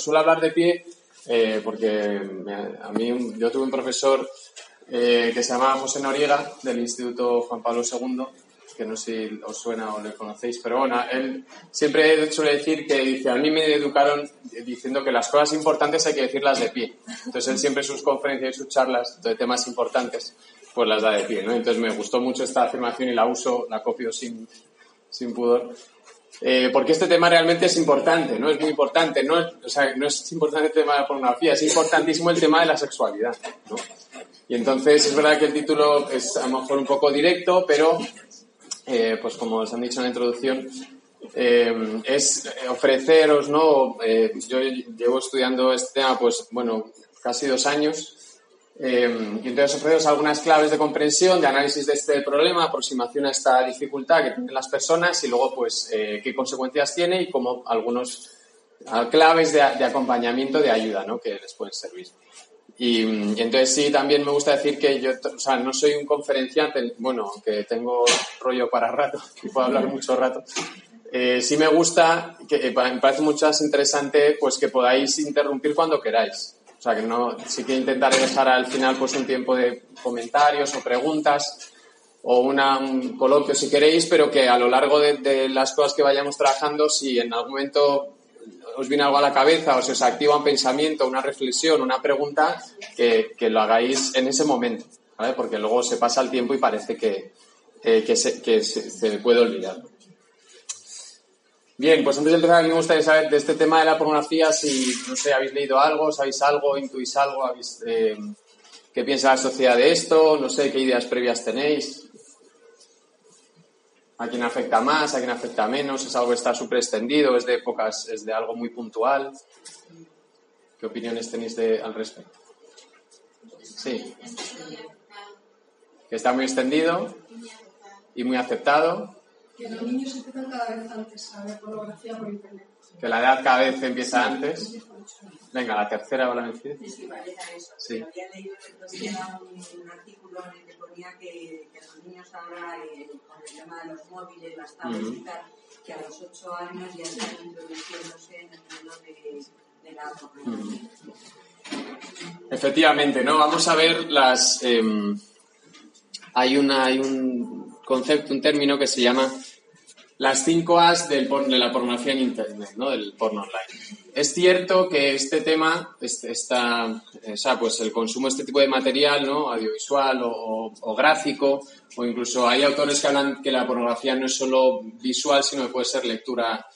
suelo hablar de pie eh, porque a mí yo tuve un profesor eh, que se llamaba José Noriega del Instituto Juan Pablo II, que no sé si os suena o le conocéis, pero bueno, él siempre suele decir que dice, a mí me educaron diciendo que las cosas importantes hay que decirlas de pie. Entonces él siempre sus conferencias y sus charlas de temas importantes, pues las da de pie, ¿no? Entonces me gustó mucho esta afirmación y la uso, la copio sin, sin pudor. Eh, porque este tema realmente es importante, ¿no? Es muy importante, no, o sea, no es importante el tema de la pornografía, es importantísimo el tema de la sexualidad, ¿no? Y entonces es verdad que el título es a lo mejor un poco directo, pero eh, pues como os han dicho en la introducción, eh, es ofreceros, ¿no? yo llevo estudiando este tema, pues bueno, casi dos años Em, y entonces ofreceros algunas claves de comprensión, de análisis de este problema, aproximación a esta dificultad que tienen las personas y luego, pues, eh, qué consecuencias tiene y como algunos claves de, acompañamiento, de ayuda, ¿no? Que les pueden servir. Y, entonces sí, también me gusta decir que yo, o sea, no soy un conferenciante, bueno, que tengo rollo para rato, que puedo hablar mucho rato. Eh, sí me gusta, que eh, me parece mucho más interesante, pues que podáis interrumpir cuando queráis. O sea, que no, sí que intentaré dejar al final pues un tiempo de comentarios o preguntas o un coloquio si queréis, pero que a lo largo de, las cosas que vayamos trabajando, si en algún momento os viene algo a la cabeza o se os activa un pensamiento, una reflexión, una pregunta, que, lo hagáis en ese momento, ¿vale? Porque luego se pasa el tiempo y parece que, que, se, que se puede olvidar. Bien, pues antes de empezar, a me gustaría saber de este tema de la pornografía, si, no sé, habéis leído algo, sabéis algo, intuís algo, eh, qué piensa la sociedad de esto, no sé, qué ideas previas tenéis. ¿A quién afecta más, a quién afecta menos? ¿Es algo que está súper extendido? ¿Es de épocas, es de algo muy puntual? ¿Qué opiniones tenéis de, al respecto? Sí. Que está muy extendido y muy aceptado que los niños empiezan cada vez antes a ver pornografía por internet. Que la edad cada vez empieza antes. Venga, la tercera o la vencida. Es que parece eso. Sí. Había leído un, un artículo en el que ponía que, que los niños ahora, eh, con el tema de los móviles, las tablets y tal, que a los 8 años ya están introduciéndose en el mundo de, de la pornografía. Efectivamente, ¿no? Vamos a ver las. Eh, hay, una, hay un concepto, un término que se llama las cinco A's del de la pornografía en Internet, ¿no? del porno online. Es cierto que este tema, está, o sea, pues el consumo de este tipo de material, ¿no? audiovisual o, gráfico, o incluso hay autores que hablan que la pornografía no es solo visual, sino que puede ser lectura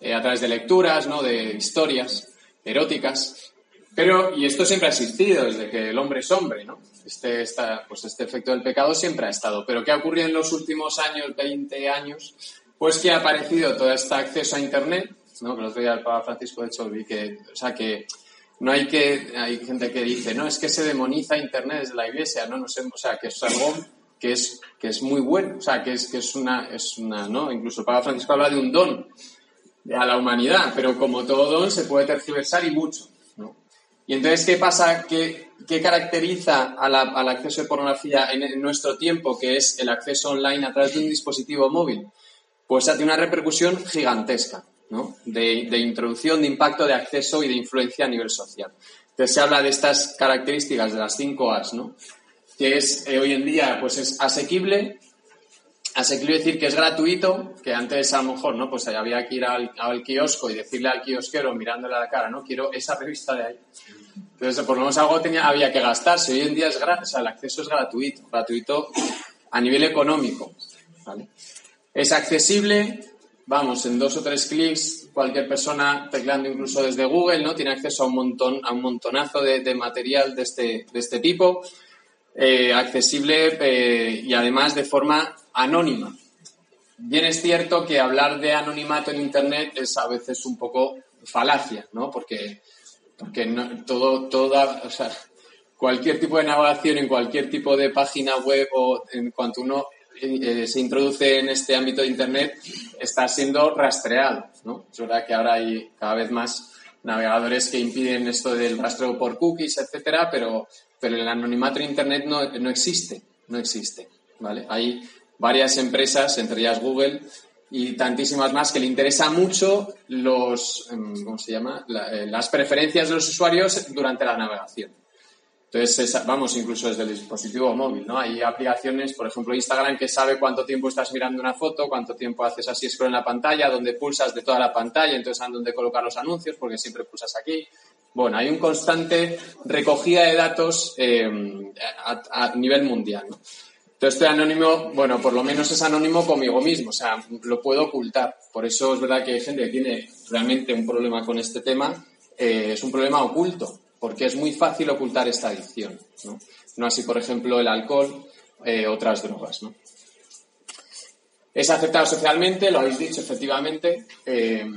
eh, a través de lecturas, ¿no? de historias eróticas. Pero, y esto siempre ha existido, desde que el hombre es hombre, ¿no? Este, pues este efecto del pecado siempre ha estado. Pero ¿qué ha ocurrido en los últimos años, 20 años? Pues que ha aparecido todo este acceso a Internet, ¿no? Que otro día el Papa Francisco, de hecho, vi que, o sea, que no hay que, hay gente que dice, no, es que se demoniza Internet desde la Iglesia, no, no sé, o sea, que es algo que es, que es muy bueno, o sea, que es, que es una, es una, ¿no? Incluso el Papa Francisco habla de un don a la humanidad, pero como todo don se puede tergiversar y mucho, ¿no? Y entonces, ¿qué pasa? ¿Qué, qué caracteriza al acceso de pornografía en, en, nuestro tiempo, que es el acceso online a través de un dispositivo móvil? Pues tiene una repercusión gigantesca, ¿no? De, introducción, de impacto, de acceso y de influencia a nivel social. Entonces se habla de estas características, de las cinco A's, ¿no? Que es eh, hoy en día, pues es asequible, asequible decir que es gratuito, que antes a lo mejor, ¿no? Pues había que ir al, kiosco y decirle al kiosquero mirándole a la cara, ¿no? Quiero esa revista de ahí. Entonces, por lo menos algo tenía, había que gastarse. Hoy en día es gratis, o sea, el acceso es gratuito, gratuito a nivel económico, ¿vale? Es accesible, vamos, en dos o tres clics, cualquier persona tecleando incluso desde Google, ¿no? Tiene acceso a un montón, a un montonazo de, material de este, de este tipo, eh, accesible eh, y además de forma anónima. Bien es cierto que hablar de anonimato en Internet es a veces un poco falacia, ¿no? Porque, porque todo, toda, o sea, cualquier tipo de navegación en cualquier tipo de página web o en cuanto uno eh, se introduce en este ámbito de Internet está siendo rastreado. ¿no? Es verdad que ahora hay cada vez más navegadores que impiden esto del rastreo por cookies, etcétera, pero, pero el anonimato en Internet no, no existe, no existe. ¿vale? Hay varias empresas, entre ellas Google, y tantísimas más que le interesa mucho los, em, ¿cómo se llama? Eh, las preferencias de los usuarios durante la navegación. Entonces, vamos, incluso desde el dispositivo móvil, ¿no? Hay aplicaciones, por ejemplo, Instagram, que sabe cuánto tiempo estás mirando una foto, cuánto tiempo haces así scroll en la pantalla, dónde pulsas de toda la pantalla, entonces saben dónde colocar los anuncios, porque siempre pulsas aquí. Bueno, hay un constante recogida de datos a, a, nivel mundial, ¿no? Entonces, este anónimo, bueno, por lo menos es anónimo conmigo mismo, o sea, lo puedo ocultar. Por eso es verdad que hay gente que tiene realmente un problema con este tema, eh, es un problema oculto porque es muy fácil ocultar esta adicción. No, así, por ejemplo, el alcohol, eh, otras drogas. Es aceptado socialmente, lo habéis dicho efectivamente. Eh,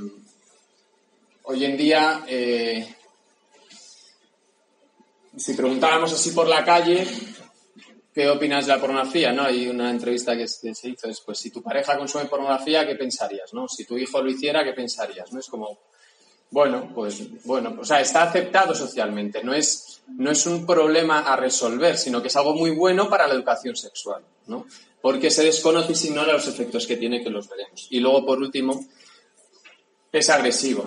hoy en día, eh, si preguntáramos así por la calle, ¿qué opinas de la pornografía? ¿no? Hay una entrevista que, se hizo, es, pues si tu pareja consume pornografía, ¿qué pensarías? ¿no? Si tu hijo lo hiciera, ¿qué pensarías? ¿no? Es como bueno, pues bueno, o sea, está aceptado socialmente, no es, no es un problema a resolver, sino que es algo muy bueno para la educación sexual, ¿no? Porque se desconoce y se ignora los efectos que tiene, que los veremos. Y luego, por último, es agresiva.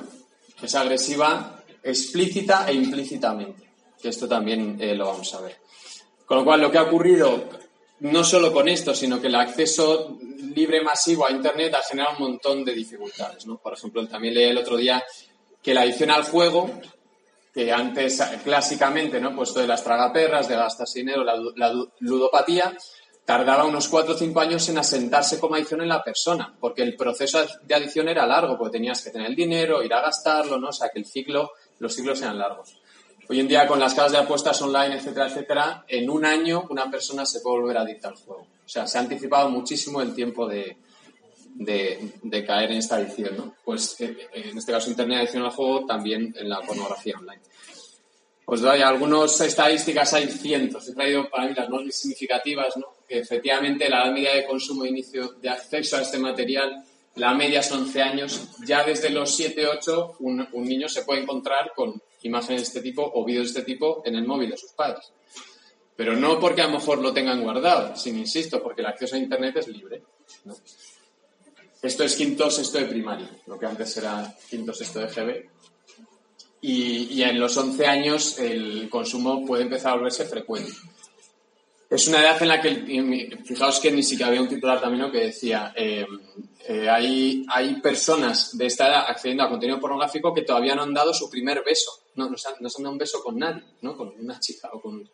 Es agresiva explícita e implícitamente, esto también eh, lo vamos a ver. Con lo cual, lo que ha ocurrido, no solo con esto, sino que el acceso libre masivo a Internet ha generado un montón de dificultades, ¿no? Por ejemplo, también leí el otro día que la adicción al juego, que antes clásicamente, ¿no? Puesto de las tragaperras, de gastas dinero, la, ludopatía, tardaba unos cuatro o cinco años en asentarse como adicción en la persona, porque el proceso de adicción era largo, porque tenías que tener el dinero, ir a gastarlo, ¿no? O sea, que el ciclo, los ciclos eran largos. Hoy en día, con las casas de apuestas online, etcétera, etcétera, en un año una persona se puede volver adicta al juego. O sea, se ha anticipado muchísimo el tiempo de, de, caer en esta adicción. Pues eh, en este caso Internet adicción al juego, también en la pornografía online. Os doy algunas estadísticas, hay cientos, he traído para mí las más significativas, ¿no? Que efectivamente la edad media de consumo e inicio de acceso a este material, la media son 11 años, ya desde los 7, 8 un, un niño se puede encontrar con imágenes de este tipo o vídeos de este tipo en el móvil de sus padres. Pero no porque a lo mejor lo tengan guardado, sino insisto, porque el acceso a Internet es libre. Esto es quinto, sexto de primaria, lo que antes era quinto, sexto de GB. Y, en los 11 años el consumo puede empezar a volverse frecuente. Es una edad en la que, fijaos que ni siquiera había un titular también que decía, eh, eh, hay, hay personas de esta edad accediendo a contenido pornográfico que todavía no han dado su primer beso, no, no, se, han, no se han dado un beso con nadie, ¿no? con una chica o con...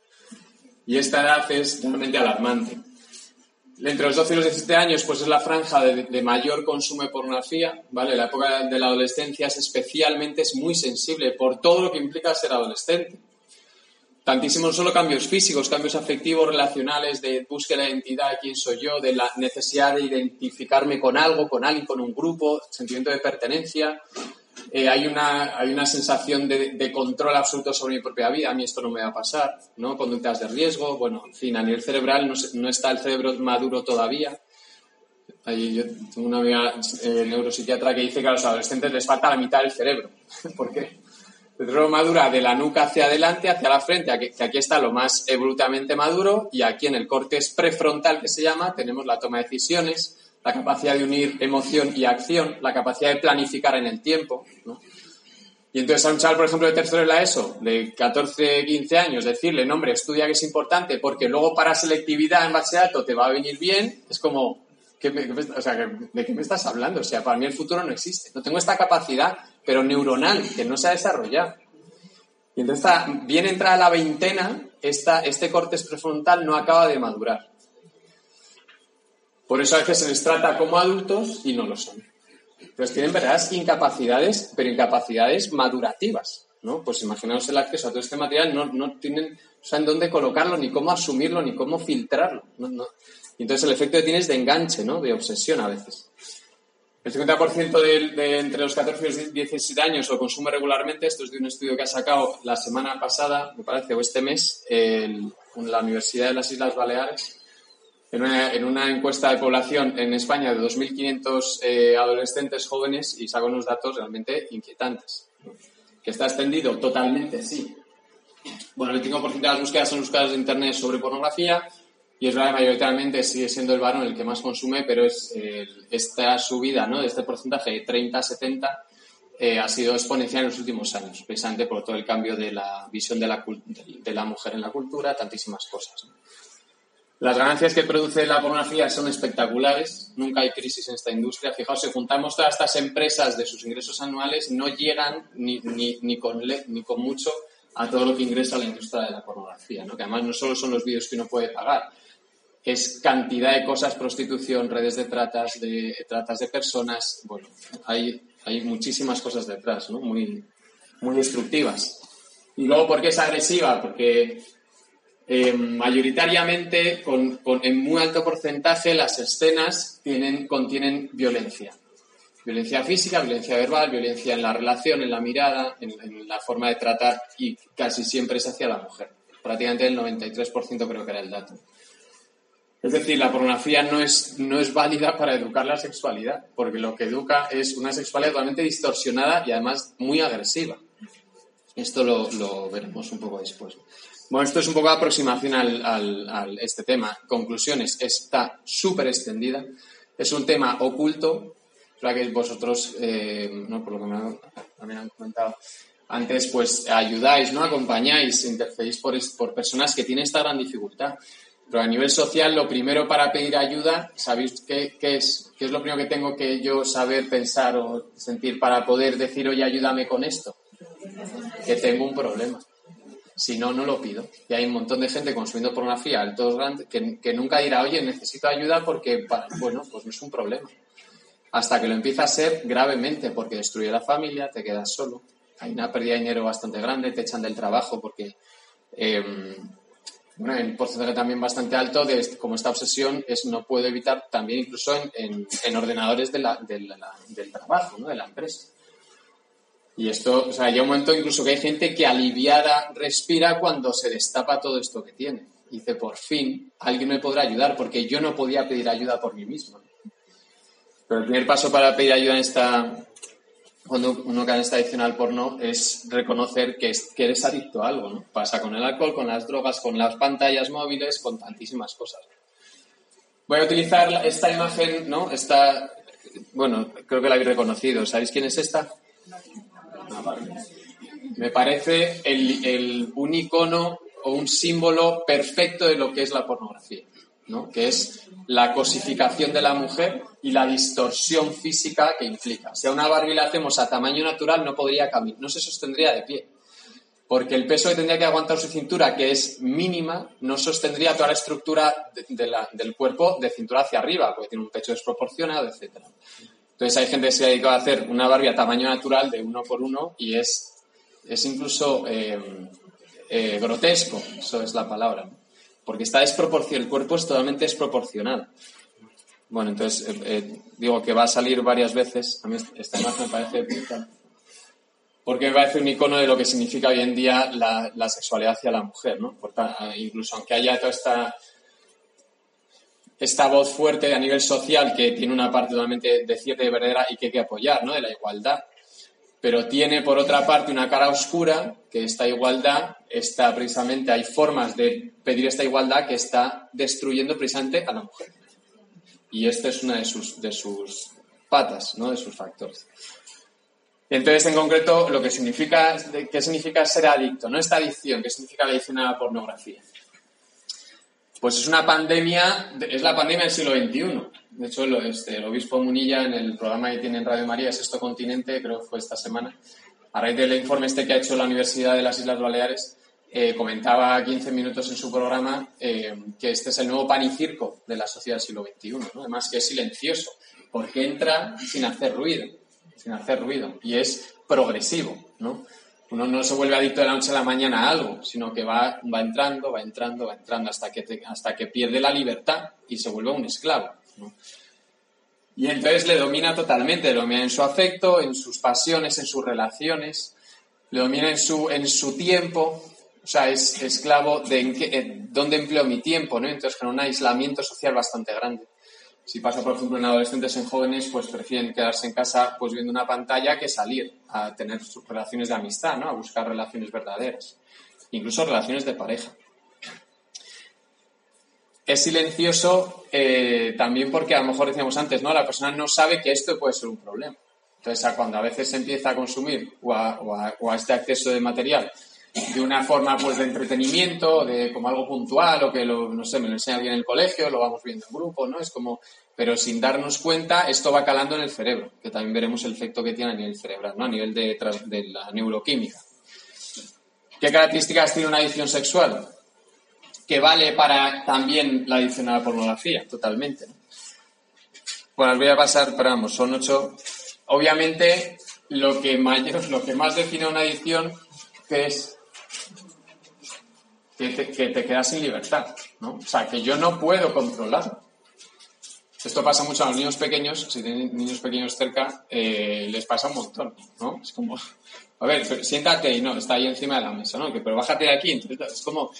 Y esta edad es realmente alarmante. Entre los 12 y los 17 años, pues es la franja de, mayor consumo de pornografía, ¿vale? La época de la adolescencia es especialmente, es muy sensible por todo lo que implica ser adolescente. Tantísimos solo cambios físicos, cambios afectivos, relacionales, de búsqueda de identidad, quién soy yo, de la necesidad de identificarme con algo, con alguien, con un grupo, sentimiento de pertenencia, eh, hay, una, hay una sensación de, control absoluto sobre mi propia vida, a mí esto no me va a pasar, ¿no? Conductas de riesgo, bueno, en fin, a nivel cerebral no, está el cerebro maduro todavía. yo tengo una amiga eh, neuropsiquiatra que dice que a los adolescentes les falta la mitad del cerebro. ¿Por qué? El cerebro madura de la nuca hacia adelante, hacia la frente, que aquí está lo más evolutivamente maduro, y aquí en el corte prefrontal que se llama tenemos la toma de decisiones, la capacidad de unir emoción y acción, la capacidad de planificar en el tiempo. ¿no? Y entonces a un chaval, por ejemplo, de tercero de la ESO, de 14, 15 años, decirle, no, hombre, estudia que es importante porque luego para selectividad en bachillerato te va a venir bien, es como, sea, ¿de qué me estás hablando? O sea, para mí el futuro no existe. No tengo esta capacidad, pero neuronal, que no se ha desarrollado. Y entonces, bien entrada la veintena, esta, este corte prefrontal no acaba de madurar. Por eso a veces se les trata como adultos y no lo son. Entonces tienen verdaderas incapacidades, pero incapacidades madurativas, ¿no? Pues imaginaos el acceso a todo este material, no, no tienen, no saben dónde colocarlo, ni cómo asumirlo, ni cómo filtrarlo. Entonces el efecto que tiene es de enganche, ¿no? De obsesión a veces. El 50% de, entre los 14 y los 17 años lo consume regularmente. Esto es de un estudio que ha sacado la semana pasada, me parece, o este mes, en la Universidad de las Islas Baleares en una, encuesta de población en España de 2.500 eh, adolescentes jóvenes y saco unos datos realmente inquietantes. ¿Que está extendido? Totalmente sí. Bueno, el 5% de las búsquedas son búsquedas de Internet sobre pornografía. Y es verdad que mayoritariamente sigue siendo el varón el que más consume, pero es esta subida ¿no? de este porcentaje de 30 a 70 eh, ha sido exponencial en los últimos años, precisamente por todo el cambio de la visión de la, de la mujer en la cultura, tantísimas cosas. Las ganancias que produce la pornografía son espectaculares, nunca hay crisis en esta industria. Fijaos, si juntamos todas estas empresas de sus ingresos anuales, no llegan ni, ni, ni, con, ni con mucho a todo lo que ingresa la industria de la pornografía, ¿no? además no solo son los vídeos que uno puede pagar, es cantidad de cosas, prostitución, redes de tratas, de tratas de personas, bueno, hay hay muchísimas cosas detrás. Muy, muy destructivas. Y luego, ¿por qué es agresiva? Porque eh, mayoritariamente, con, en muy alto porcentaje, las escenas tienen, contienen violencia. Violencia física, violencia verbal, violencia en la relación, en la mirada, en, la forma de tratar y casi siempre es hacia la mujer. Prácticamente el 93% creo que era el dato. Es decir, la pornografía no es, no es válida para educar la sexualidad, porque lo que educa es una sexualidad totalmente distorsionada y además muy agresiva. Esto lo, veremos un poco después. Bueno, esto es un poco aproximación al, a este tema. Conclusiones, está súper extendida. Es un tema oculto, para que vosotros, eh, no, por lo que me también han comentado antes, pues ayudáis, ¿no? Acompañáis, intercedéis por, por personas que tienen esta gran dificultad. Pero a nivel social, lo primero para pedir ayuda, ¿sabéis qué, es? ¿Qué es lo primero que tengo que yo saber, pensar o sentir para poder decir, oye, ayúdame con esto? Que tengo un problema. Si no, no lo pido. Y hay un montón de gente consumiendo pornografía altos grandes que, que nunca dirá, oye, necesito ayuda porque, bueno, pues no es un problema. Hasta que lo empieza a ser gravemente porque destruye la familia, te quedas solo, hay una pérdida de dinero bastante grande, te echan del trabajo porque em, bueno, en porcentaje también bastante alto de como esta obsesión es no puedo evitar también incluso en, en, ordenadores de la, del trabajo, ¿no? de la empresa. Y esto, o sea, llega un momento incluso que hay gente que aliviada respira cuando se destapa todo esto que tiene. dice, por fin, alguien me podrá ayudar porque yo no podía pedir ayuda por mí mismo. Pero el primer paso para pedir ayuda en esta, cuando uno cae en esta adicción al porno es reconocer que, que, eres adicto a algo, ¿no? Pasa con el alcohol, con las drogas, con las pantallas móviles, con tantísimas cosas. Voy a utilizar esta imagen, ¿no? Esta, bueno, creo que la habéis reconocido. ¿Sabéis quién es esta? Me parece el, el, un icono o un símbolo perfecto de lo que es la pornografía, ¿no? Que es la cosificación de la mujer y la distorsión física que implica. Si a una Barbie la hacemos a tamaño natural, no podría caminar, no se sostendría de pie. Porque el peso que tendría que aguantar su cintura, que es mínima, no sostendría toda la estructura del cuerpo de cintura hacia arriba, porque tiene un pecho desproporcionado, etc. Entonces hay gente que se ha dedicado a hacer una Barbie a tamaño natural de uno por uno y es, es incluso eh, eh, grotesco, eso es la palabra porque está desproporcionado, el cuerpo es totalmente desproporcionado. Bueno, entonces eh, digo que va a salir varias veces. A mí esta imagen me parece porque me parece un icono de lo que significa hoy en día la, sexualidad hacia la mujer, ¿no? incluso aunque haya toda esta, esta voz fuerte a nivel social que tiene una parte totalmente de cierta y verdadera y que hay que apoyar, ¿no? De la igualdad pero tiene por otra parte una cara oscura, que esta igualdad está precisamente, hay formas de pedir esta igualdad que está destruyendo precisamente a la mujer. Y esta es una de sus, de sus patas, ¿no? de sus factores. Entonces, en concreto, lo que significa, ¿qué significa ser adicto? No esta adicción, ¿qué significa la adicción a la pornografía? Pues es una pandemia, es la pandemia del siglo XXI. De hecho, este, el obispo Munilla en el programa que tiene en Radio María, Sexto Continente, creo que fue esta semana, a raíz del informe este que ha hecho la Universidad de las Islas Baleares, eh, comentaba 15 minutos en su programa eh, que este es el nuevo pan y circo de la sociedad del siglo XXI, ¿no? además que es silencioso, porque entra sin hacer ruido, sin hacer ruido, y es progresivo, ¿no? Uno no se vuelve adicto de la noche a la mañana a algo, sino que va, va entrando, va entrando, va entrando hasta que, hasta que pierde la libertad y se vuelve un esclavo. Y entonces le domina totalmente, le domina en su afecto, en sus pasiones, en sus relaciones, le domina en su, en su tiempo, o sea, es esclavo de en dónde empleo mi tiempo, ¿no? Entonces con un aislamiento social bastante grande. Si pasa, por ejemplo, en adolescentes, en jóvenes, pues prefieren quedarse en casa pues viendo una pantalla que salir a tener sus relaciones de amistad, ¿no? A buscar relaciones verdaderas, incluso relaciones de pareja. es silencioso eh, también porque a lo mejor decíamos antes, ¿no? La persona no sabe que esto puede ser un problema. Entonces, cuando a veces se empieza a consumir o a, este acceso de material de una forma pues de entretenimiento, de como algo puntual o que no sé, me lo enseña alguien en el colegio, lo vamos viendo en grupo, ¿no? Es como, pero sin darnos cuenta, esto va calando en el cerebro, que también veremos el efecto que tiene a nivel cerebral, ¿no? A nivel de, de la neuroquímica. ¿Qué características tiene una adicción sexual? Que vale para también la adicción a la pornografía, totalmente. Bueno, os voy a pasar, pero vamos, son ocho. Obviamente, lo que, mayor, lo que más define una adicción es que te, que te quedas sin libertad, ¿no? O sea, que yo no puedo controlar. Esto pasa mucho a los niños pequeños, si tienen niños pequeños cerca, eh, les pasa un montón, ¿no? Es como, a ver, siéntate y no, está ahí encima de la mesa, ¿no? Que, pero bájate de aquí. Entonces, es como,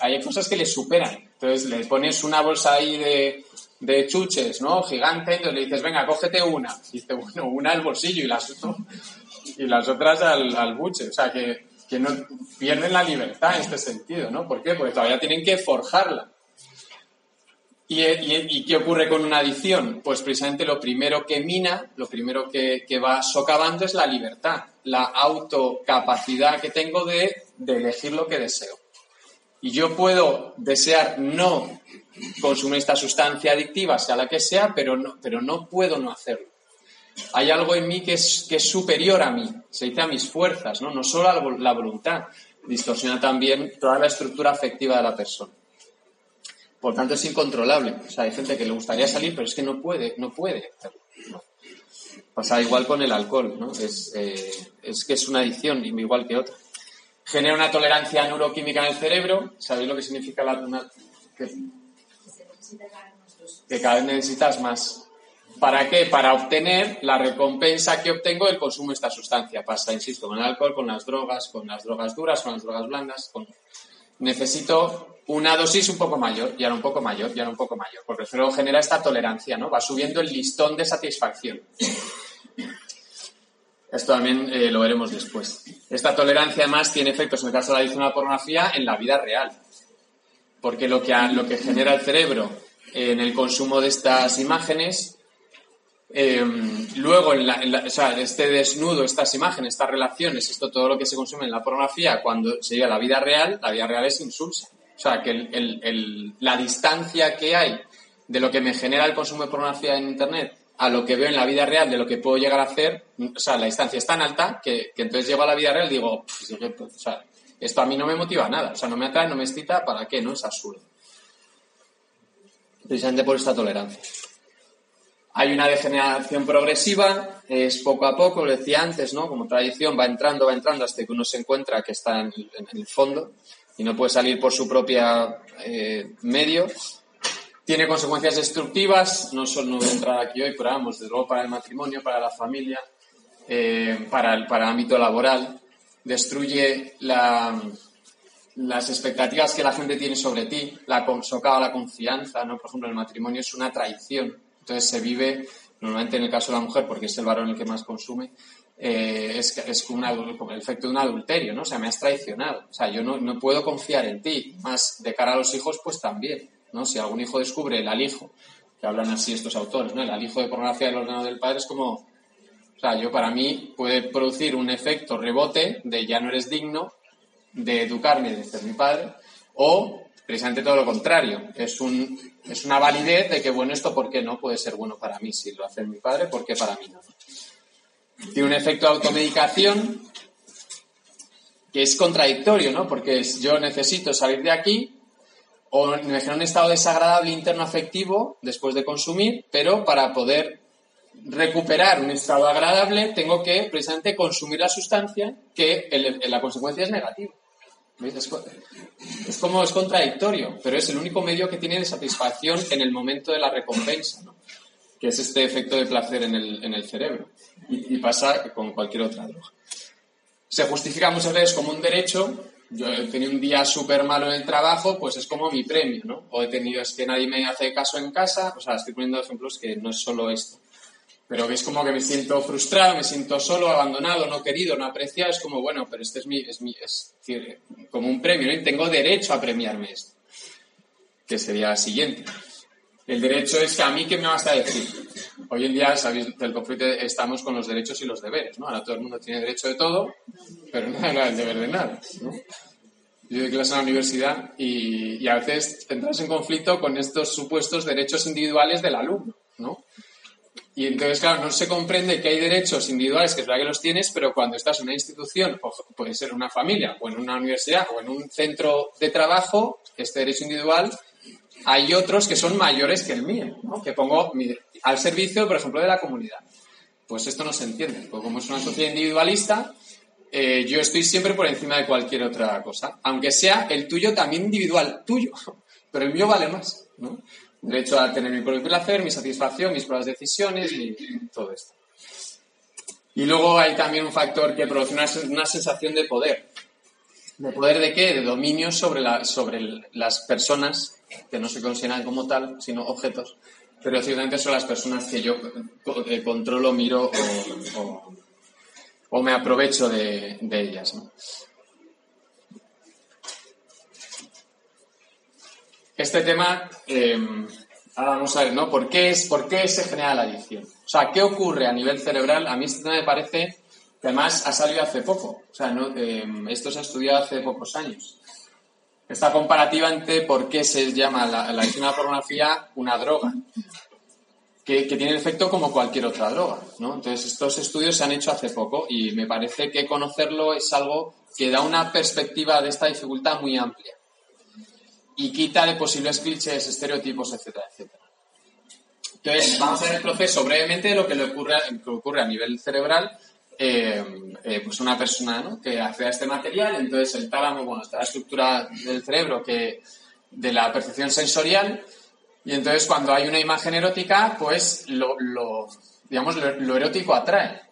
hay cosas que le superan. Entonces le pones una bolsa ahí de, de chuches, ¿no? Gigante, entonces le dices, venga, cógete una. Y dice, bueno, una al bolsillo y las, y las otras al, al buche. O sea, que, que no pierden la libertad en este sentido, ¿no? ¿Por qué? Porque todavía tienen que forjarla. ¿Y, qué ocurre con una adicción? Pues precisamente lo primero que mina, lo primero que, va socavando es la libertad, la autocapacidad que tengo de, elegir lo que deseo. Y yo puedo desear no consumir esta sustancia adictiva, sea la que sea, pero no, pero no puedo no hacerlo. Hay algo en mí que es, que es superior a mí, se dice a mis fuerzas, ¿no? no solo la voluntad, distorsiona también toda la estructura afectiva de la persona. Por tanto, es incontrolable. O sea, hay gente que le gustaría salir, pero es que no puede, no puede hacerlo. Pasa igual con el alcohol, ¿no? Es, eh, es que es una adicción, igual que otra. Genera una tolerancia neuroquímica en el cerebro. ¿Sabéis lo que significa la que, que cada vez necesitas más. ¿Para qué? Para obtener la recompensa que obtengo del consumo de esta sustancia. Pasa, insisto, con el alcohol, con las drogas, con las drogas duras, con las drogas blandas. Con... Necesito una dosis un poco mayor, y ahora un poco mayor, y ahora un poco mayor, porque el cerebro genera esta tolerancia, ¿no? Va subiendo el listón de satisfacción. Esto también eh, lo veremos después. Esta tolerancia además tiene efectos en el caso de la adicción a la pornografía en la vida real, porque lo que, lo que genera el cerebro en el consumo de estas imágenes, em, luego en sea, este desnudo, estas imágenes, estas relaciones, esto todo lo que se consume en la pornografía, cuando se llega a la vida real, la vida real es insulsa. O sea, que la distancia que hay de lo que me genera el consumo de pornografía en Internet a lo que veo en la vida real de lo que puedo llegar a hacer, o sea, la distancia es tan alta que, entonces llego a la vida real y digo, o sea, esto a mí no me motiva nada, o sea, no me atrae, no me excita, ¿para qué? No es absurdo. Precisamente por esta tolerancia. Hay una degeneración progresiva, es poco a poco, lo decía antes, ¿no? Como tradición, va entrando, va entrando hasta que uno se encuentra que está en el fondo y no puede salir por su propia eh, medio. Tiene consecuencias destructivas, no solo no voy a entrar aquí hoy, pero vamos, desde luego para el matrimonio, para la familia, eh, para, el, para ámbito laboral. Destruye la, las expectativas que la gente tiene sobre ti, la socava la confianza, ¿no? Por ejemplo, el matrimonio es una traición. Entonces se vive, normalmente en el caso de la mujer, porque es el varón el que más consume, eh, es, como, el efecto de un adulterio, ¿no? O sea, me has traicionado. O sea, yo no, no, puedo confiar en ti. Más de cara a los hijos, pues también, ¿no? Si algún hijo descubre el alijo, que hablan así estos autores, ¿no? El alijo de pornografía del ordenador del padre es como, o sea, yo para mí puede producir un efecto rebote de ya no eres digno de educarme de ser mi padre, o precisamente todo lo contrario, es, un, es una validez de que, bueno, esto por qué no puede ser bueno para mí, si lo hace mi padre, ¿por qué para mí no? tiene un efecto de automedicación que es contradictorio, ¿no? Porque yo necesito salir de aquí o me genera un estado desagradable interno afectivo después de consumir, pero para poder recuperar un estado agradable tengo que precisamente consumir la sustancia que en la consecuencia es negativa. Es como es contradictorio, pero es el único medio que tiene de satisfacción en el momento de la recompensa, que es este efecto de placer en el, en el cerebro y, pasa con cualquier otra droga. Se justifica muchas veces como un derecho. Yo he tenido un día súper malo en el trabajo, pues es como mi premio, ¿no? O he tenido, es que nadie me hace caso en casa, o sea, estoy poniendo ejemplos que no es solo esto. Pero que es como que me siento frustrado, me siento solo, abandonado, no querido, no apreciado. Es como, bueno, pero este es mi, es mi, es decir, como un premio, ¿no? Y tengo derecho a premiarme esto. que sería la siguiente. El derecho es que a mí, ¿qué me vas a decir? Hoy en día, sabéis, del conflicto estamos con los derechos y los deberes, ¿no? Ahora todo el mundo tiene derecho de todo, pero no hay el deber de nada, ¿no? Yo doy clase en la universidad y, y, a veces entras en conflicto con estos supuestos derechos individuales del alumno, ¿no? Y entonces, claro, no se comprende que hay derechos individuales, que es verdad que los tienes, pero cuando estás en una institución, o puede ser una familia, o en una universidad, o en un centro de trabajo, este derecho individual, hay otros que son mayores que el mío, que pongo al servicio, por ejemplo, de la comunidad. Pues esto no se entiende, porque como es una sociedad individualista, eh, yo estoy siempre por encima de cualquier otra cosa, aunque sea el tuyo también individual, tuyo, pero el mío vale más. Derecho a tener mi propio placer, mi satisfacción, mis propias decisiones y todo esto. Y luego hay también un factor que produce una, sensación de poder. ¿De poder de qué? De dominio sobre, la, sobre las personas que no se consideran como tal, sino objetos, pero ciertamente son las personas que yo eh, controlo, miro o, o, me aprovecho de, de ellas. Este tema, em, ahora vamos a ver, ¿no? ¿Por qué, es, ¿Por qué se genera la adicción? O sea, ¿qué ocurre a nivel cerebral? A mí este tema me parece que además ha salido hace poco. O sea, em, esto se ha estudiado hace pocos años. Esta comparativa entre por qué se llama la, adicción a la pornografía una droga, que, que, tiene efecto como cualquier otra droga, ¿no? Entonces, estos estudios se han hecho hace poco y me parece que conocerlo es algo que da una perspectiva de esta dificultad muy amplia y quita de posibles clichés, estereotipos, etcétera, etcétera. Entonces, vamos a ver el proceso brevemente de lo que le ocurre, que ocurre a nivel cerebral. Eh, eh, pues una persona ¿no? que accede a este material, entonces el tálamo, bueno, está la estructura del cerebro que de la percepción sensorial, y entonces cuando hay una imagen erótica, pues lo, lo digamos, lo erótico atrae,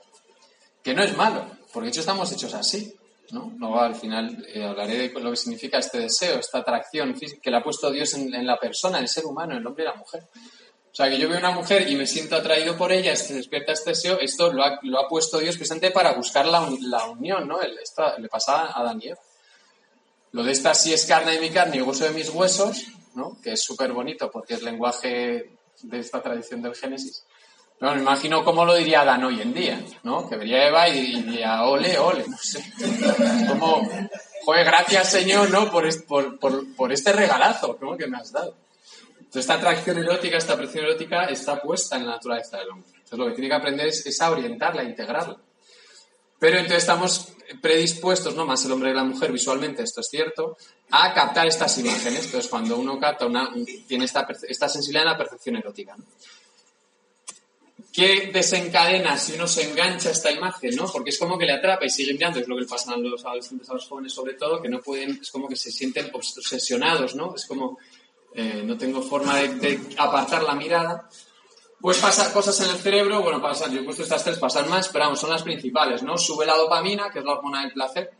que no es malo, porque de hecho estamos hechos así. ¿No? Luego al final eh, hablaré de lo que significa este deseo, esta atracción que le ha puesto Dios en, la persona, el ser humano, el hombre y la mujer. O sea, que yo veo una mujer y me siento atraído por ella, se despierta este deseo, esto lo ha, lo ha puesto Dios presente para buscar la, unión, ¿no? El, esto le pasaba a Daniel. Lo de esta sí es carne de mi carne y hueso de mis huesos, ¿no? Que es súper bonito porque es lenguaje de esta tradición del Génesis. Bueno, me imagino cómo lo diría Dan hoy en día, ¿no? Que vería Eva y diría, ole, ole, no sé. Como, joder, gracias Señor, ¿no? Por, por, este regalazo, ¿no? Que me has dado. Entonces, esta atracción erótica, esta presión erótica está puesta en la naturaleza del hombre. Entonces, lo que tiene que aprender es, a orientarla, a integrarla. Pero entonces estamos predispuestos, ¿no? Más el hombre y la mujer visualmente, esto es cierto, a captar estas imágenes. Entonces, cuando uno capta una, tiene esta, esta sensibilidad en la percepción erótica. ¿no? ¿Qué desencadena si uno se engancha a esta imagen, ¿no? Porque es como que le atrapa y sigue mirando, es lo que le pasa a los adolescentes, a los jóvenes sobre todo, que no pueden, es como que se sienten obsesionados, ¿no? Es como, eh, no tengo forma de, apartar la mirada. Pues pasan cosas en el cerebro, bueno, pasan, yo he puesto estas tres, pasan más, pero vamos, son las principales, ¿no? Sube la dopamina, que es la hormona del placer.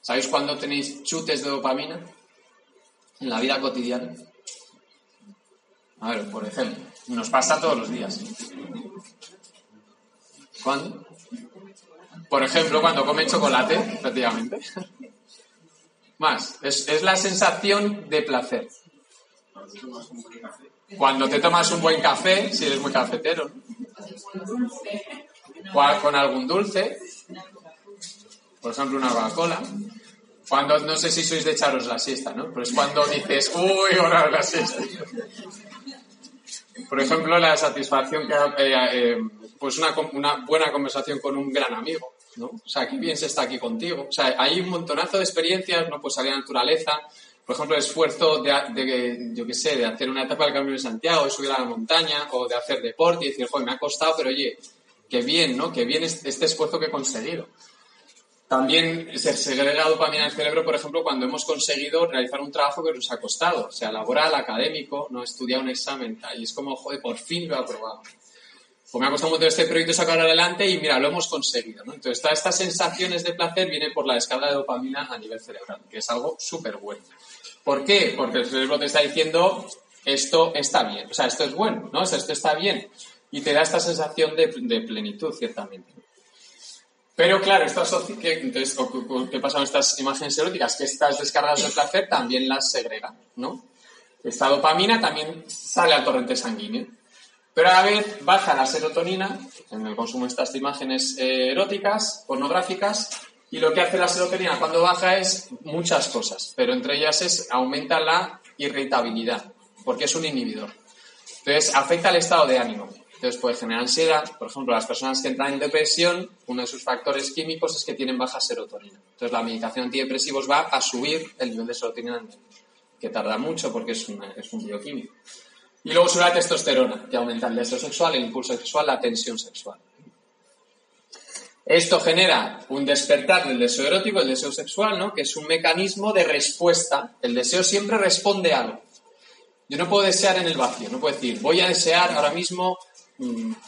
¿Sabéis cuándo tenéis chutes de dopamina? En la vida cotidiana. A ver, por ejemplo, nos pasa todos los días. ¿Cuándo? Por ejemplo, cuando come chocolate, efectivamente. Más, es, la sensación de placer. Cuando te tomas un buen café, si eres muy cafetero, con algún dulce, por ejemplo una Coca-Cola. Cuando, no sé si sois de echaros la siesta, ¿no? Pero es cuando dices, uy, hora la siesta. Por ejemplo, la satisfacción que eh, eh, pues una, una, buena conversación con un gran amigo, ¿no? O sea, qué bien se está aquí contigo. O sea, hay un montonazo de experiencias, ¿no? Pues salir a la naturaleza, por ejemplo, el esfuerzo de, de, yo qué sé, de hacer una etapa del Camino de Santiago, de subir a la montaña, o de hacer deporte y decir, joder, me ha costado, pero oye, qué bien, ¿no? Qué bien este, este esfuerzo que he conseguido. También se segrega dopamina en el cerebro, por ejemplo, cuando hemos conseguido realizar un trabajo que nos ha costado, sea laboral, académico, no estudiar un examen, y es como, joder, por fin lo he aprobado. Pues me ha costado mucho este proyecto sacar adelante y mira, lo hemos conseguido. ¿no? Entonces, todas estas sensaciones de placer vienen por la descarga de dopamina a nivel cerebral, que es algo súper bueno. ¿Por qué? Porque el cerebro te está diciendo, esto está bien, o sea, esto es bueno, ¿no? O sea, esto está bien. Y te da esta sensación de plenitud, ciertamente. Pero claro, que, entonces, ¿qué pasa con estas imágenes eróticas? Que estas descargas de placer también las segrega, ¿no? esta dopamina también sale al torrente sanguíneo. Pero a la vez baja la serotonina en el consumo de estas imágenes eh, eróticas, pornográficas, y lo que hace la serotonina cuando baja es muchas cosas, pero entre ellas es aumenta la irritabilidad, porque es un inhibidor. Entonces, afecta al estado de ánimo. Entonces, puede generar ansiedad. Por ejemplo, las personas que entran en depresión, uno de sus factores químicos es que tienen baja serotonina. Entonces, la medicación antidepresivos va a subir el nivel de serotonina, que tarda mucho porque es, es un bioquímico. Y luego sube la testosterona, que aumenta el deseo sexual, el impulso sexual, la tensión sexual. Esto genera un despertar del deseo erótico, el deseo sexual, ¿no? que es un mecanismo de respuesta. El deseo siempre responde a algo. Yo no puedo desear en el vacío, no puedo decir, voy a desear ahora mismo,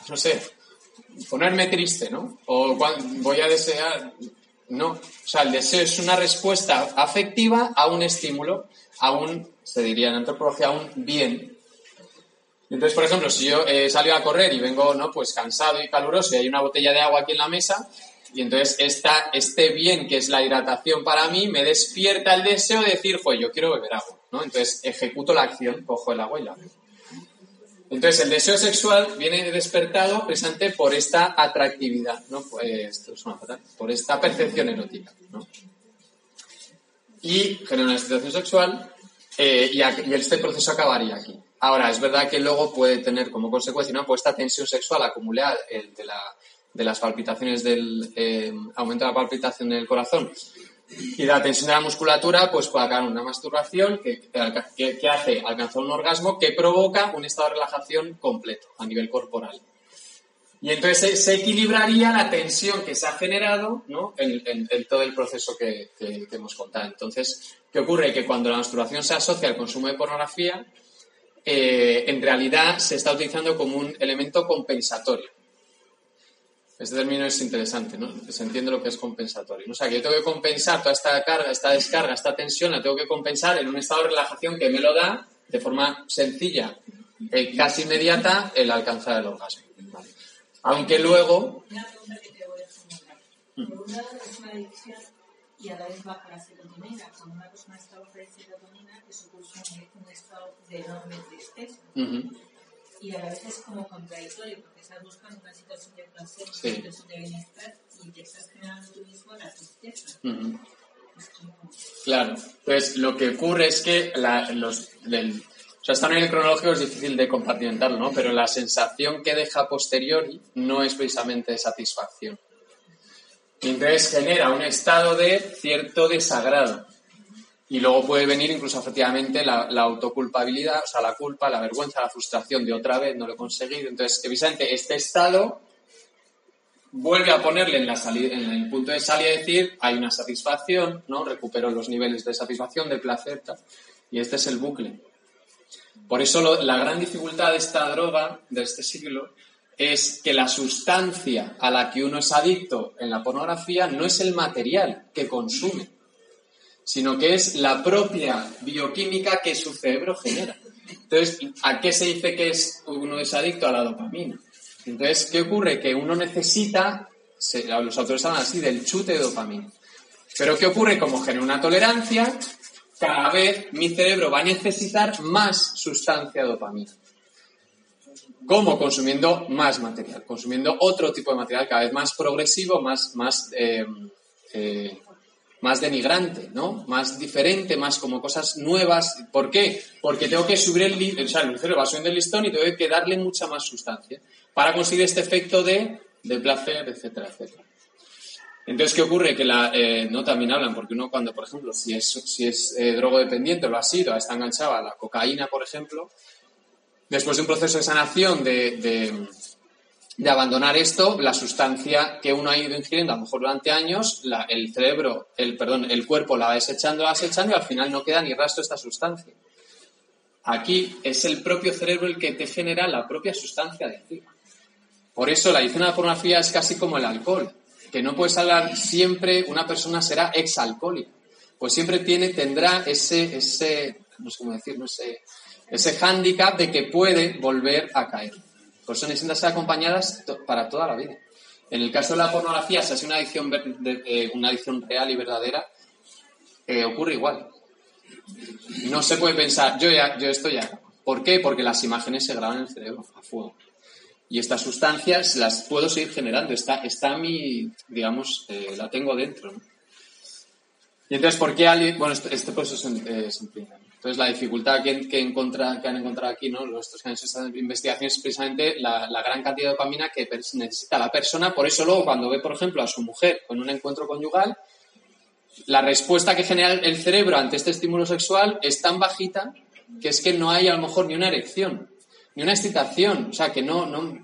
no sé, ponerme triste, ¿no? O voy a desear, no. O sea, el deseo es una respuesta afectiva a un estímulo, a un, se diría en antropología, a un bien, entonces, por ejemplo, si yo eh, salgo a correr y vengo, ¿no? Pues cansado y caluroso y hay una botella de agua aquí en la mesa, y entonces esta, este bien que es la hidratación para mí me despierta el deseo de decir, pues yo quiero beber agua, ¿no? Entonces ejecuto la acción, cojo el agua y la bebo. Entonces el deseo sexual viene despertado precisamente por esta atractividad, ¿no? Pues, por esta percepción erótica, ¿no? Y genera una excitación sexual eh, y, este proceso acabaría aquí. Ahora, es verdad que luego puede tener como consecuencia ¿no? pues esta tensión sexual acumulada de, la, de, las palpitaciones del eh, aumento de la palpitación del corazón y la tensión de la musculatura, pues puede acabar una masturbación que, que, hace alcanzar un orgasmo que provoca un estado de relajación completo a nivel corporal. Y entonces se, equilibraría la tensión que se ha generado ¿no? en, todo el proceso que, que, hemos contado. Entonces, ¿qué ocurre? Que cuando la masturbación se asocia al consumo de pornografía, eh, en realidad se está utilizando como un elemento compensatorio. Este término es interesante, ¿no? Se entiende lo que es compensatorio. O sea, que yo tengo que compensar toda esta carga, esta descarga, esta tensión, la tengo que compensar en un estado de relajación que me lo da de forma sencilla, eh, casi inmediata, el alcanzar el orgasmo. Aunque luego... Una pregunta que te voy a Por un lado, es una adicción y a la vez baja la serotonina. Cuando una persona está baja de serotonina, eso produce un, estado de enorme tristeza. Y a vez es como contradictorio, porque estás buscando una situación de placer, una situación de bienestar, y te estás generando tú mismo la tristeza. Claro, pues lo que ocurre es que la, los, o sea, esto a nivel cronológico es difícil de compartimentarlo, ¿no? Pero la sensación que deja a posteriori no es precisamente de satisfacción. Entonces genera un estado de cierto desagrado. Y luego puede venir incluso efectivamente la, autoculpabilidad, o sea, la culpa, la vergüenza, la frustración de otra vez no lo he conseguido. Entonces, evidentemente, este estado vuelve a ponerle en, la salida, en el punto de salida y decir, hay una satisfacción, ¿no? Recupero los niveles de satisfacción, de placer, y este es el bucle. Por eso la gran dificultad de esta droga, de este siglo, es que la sustancia a la que uno es adicto en la pornografía no es el material que consume, sino que es la propia bioquímica que su cerebro genera. Entonces, ¿a qué se dice que es, uno es adicto? A la dopamina. Entonces, ¿qué ocurre? Que uno necesita, los autores hablan así, del chute de dopamina. Pero ¿qué ocurre? Como genera una tolerancia, cada vez mi cerebro va a necesitar más sustancia dopamina. ¿Cómo? Consumiendo más material, consumiendo otro tipo de material cada vez más progresivo, más, más, eh, eh, más denigrante, ¿no? Más diferente, más como cosas nuevas. ¿Por qué? Porque tengo que subir el, o sea, el cerebro va subiendo el listón y tengo que darle mucha más sustancia para conseguir este efecto de, de placer, etcétera, etcétera. Entonces, ¿qué ocurre? Que la, eh, no también hablan, porque uno cuando, por ejemplo, si es, si es drogodependiente, lo ha sido, está enganchado a la cocaína, por ejemplo, después de un proceso de sanación de, abandonar esto, la sustancia que uno ha ido ingiriendo, a lo mejor durante años, el cerebro, el, perdón, el cuerpo la va desechando, va desechando y al final no queda ni rastro de esta sustancia. Aquí es el propio cerebro el que te genera la propia sustancia de ti. Por eso la adicción a la pornografía es casi como el alcohol, que no puedes hablar siempre, una persona será exalcohólica, pues siempre tiene, tendrá ese, ese, no sé cómo decirlo, ese, ese hándicap de que puede volver a caer. Por eso necesitan acompañadas para toda la vida. En el caso de la pornografía, si es una adicción, una adicción real y verdadera, eh, ocurre igual. No se puede pensar, yo ya, yo estoy ya. ¿Por qué? Porque las imágenes se graban en el cerebro a fuego. Y estas sustancias las puedo seguir generando. Está, está mi, digamos, eh, la tengo dentro. Y entonces, ¿por qué alguien.? Bueno, este, proceso es, Entonces, la dificultad que, han encontrado aquí, ¿no? Los que han hecho esta investigación es precisamente la, gran cantidad de dopamina que necesita la persona. Por eso, luego, cuando ve, por ejemplo, a su mujer con un encuentro conyugal, la respuesta que genera el cerebro ante este estímulo sexual es tan bajita que es que no hay a lo mejor ni una erección, ni una excitación, o sea, que no, no,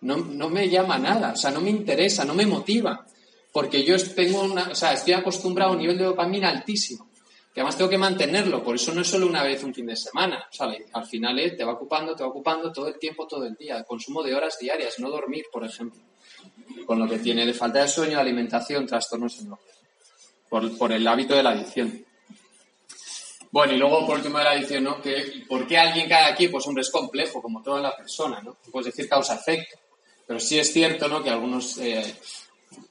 no, no me llama nada, o sea, no me interesa, no me motiva porque yo tengo una, o sea, estoy acostumbrado a un nivel de dopamina altísimo, que además tengo que mantenerlo, por eso no es solo una vez un fin de semana, al final eh, te va ocupando, te va ocupando todo el tiempo, todo el día, consumo de horas diarias, no dormir, por ejemplo, con lo que tiene de falta de sueño, alimentación, trastornos por, por el hábito de la adicción. Bueno, y luego por último de la adicción, ¿no? Que, ¿Por qué alguien cae aquí? Pues hombre, es complejo, como toda la persona, ¿no? Puedes decir causa-efecto. Pero sí es cierto, ¿no? Que algunos eh,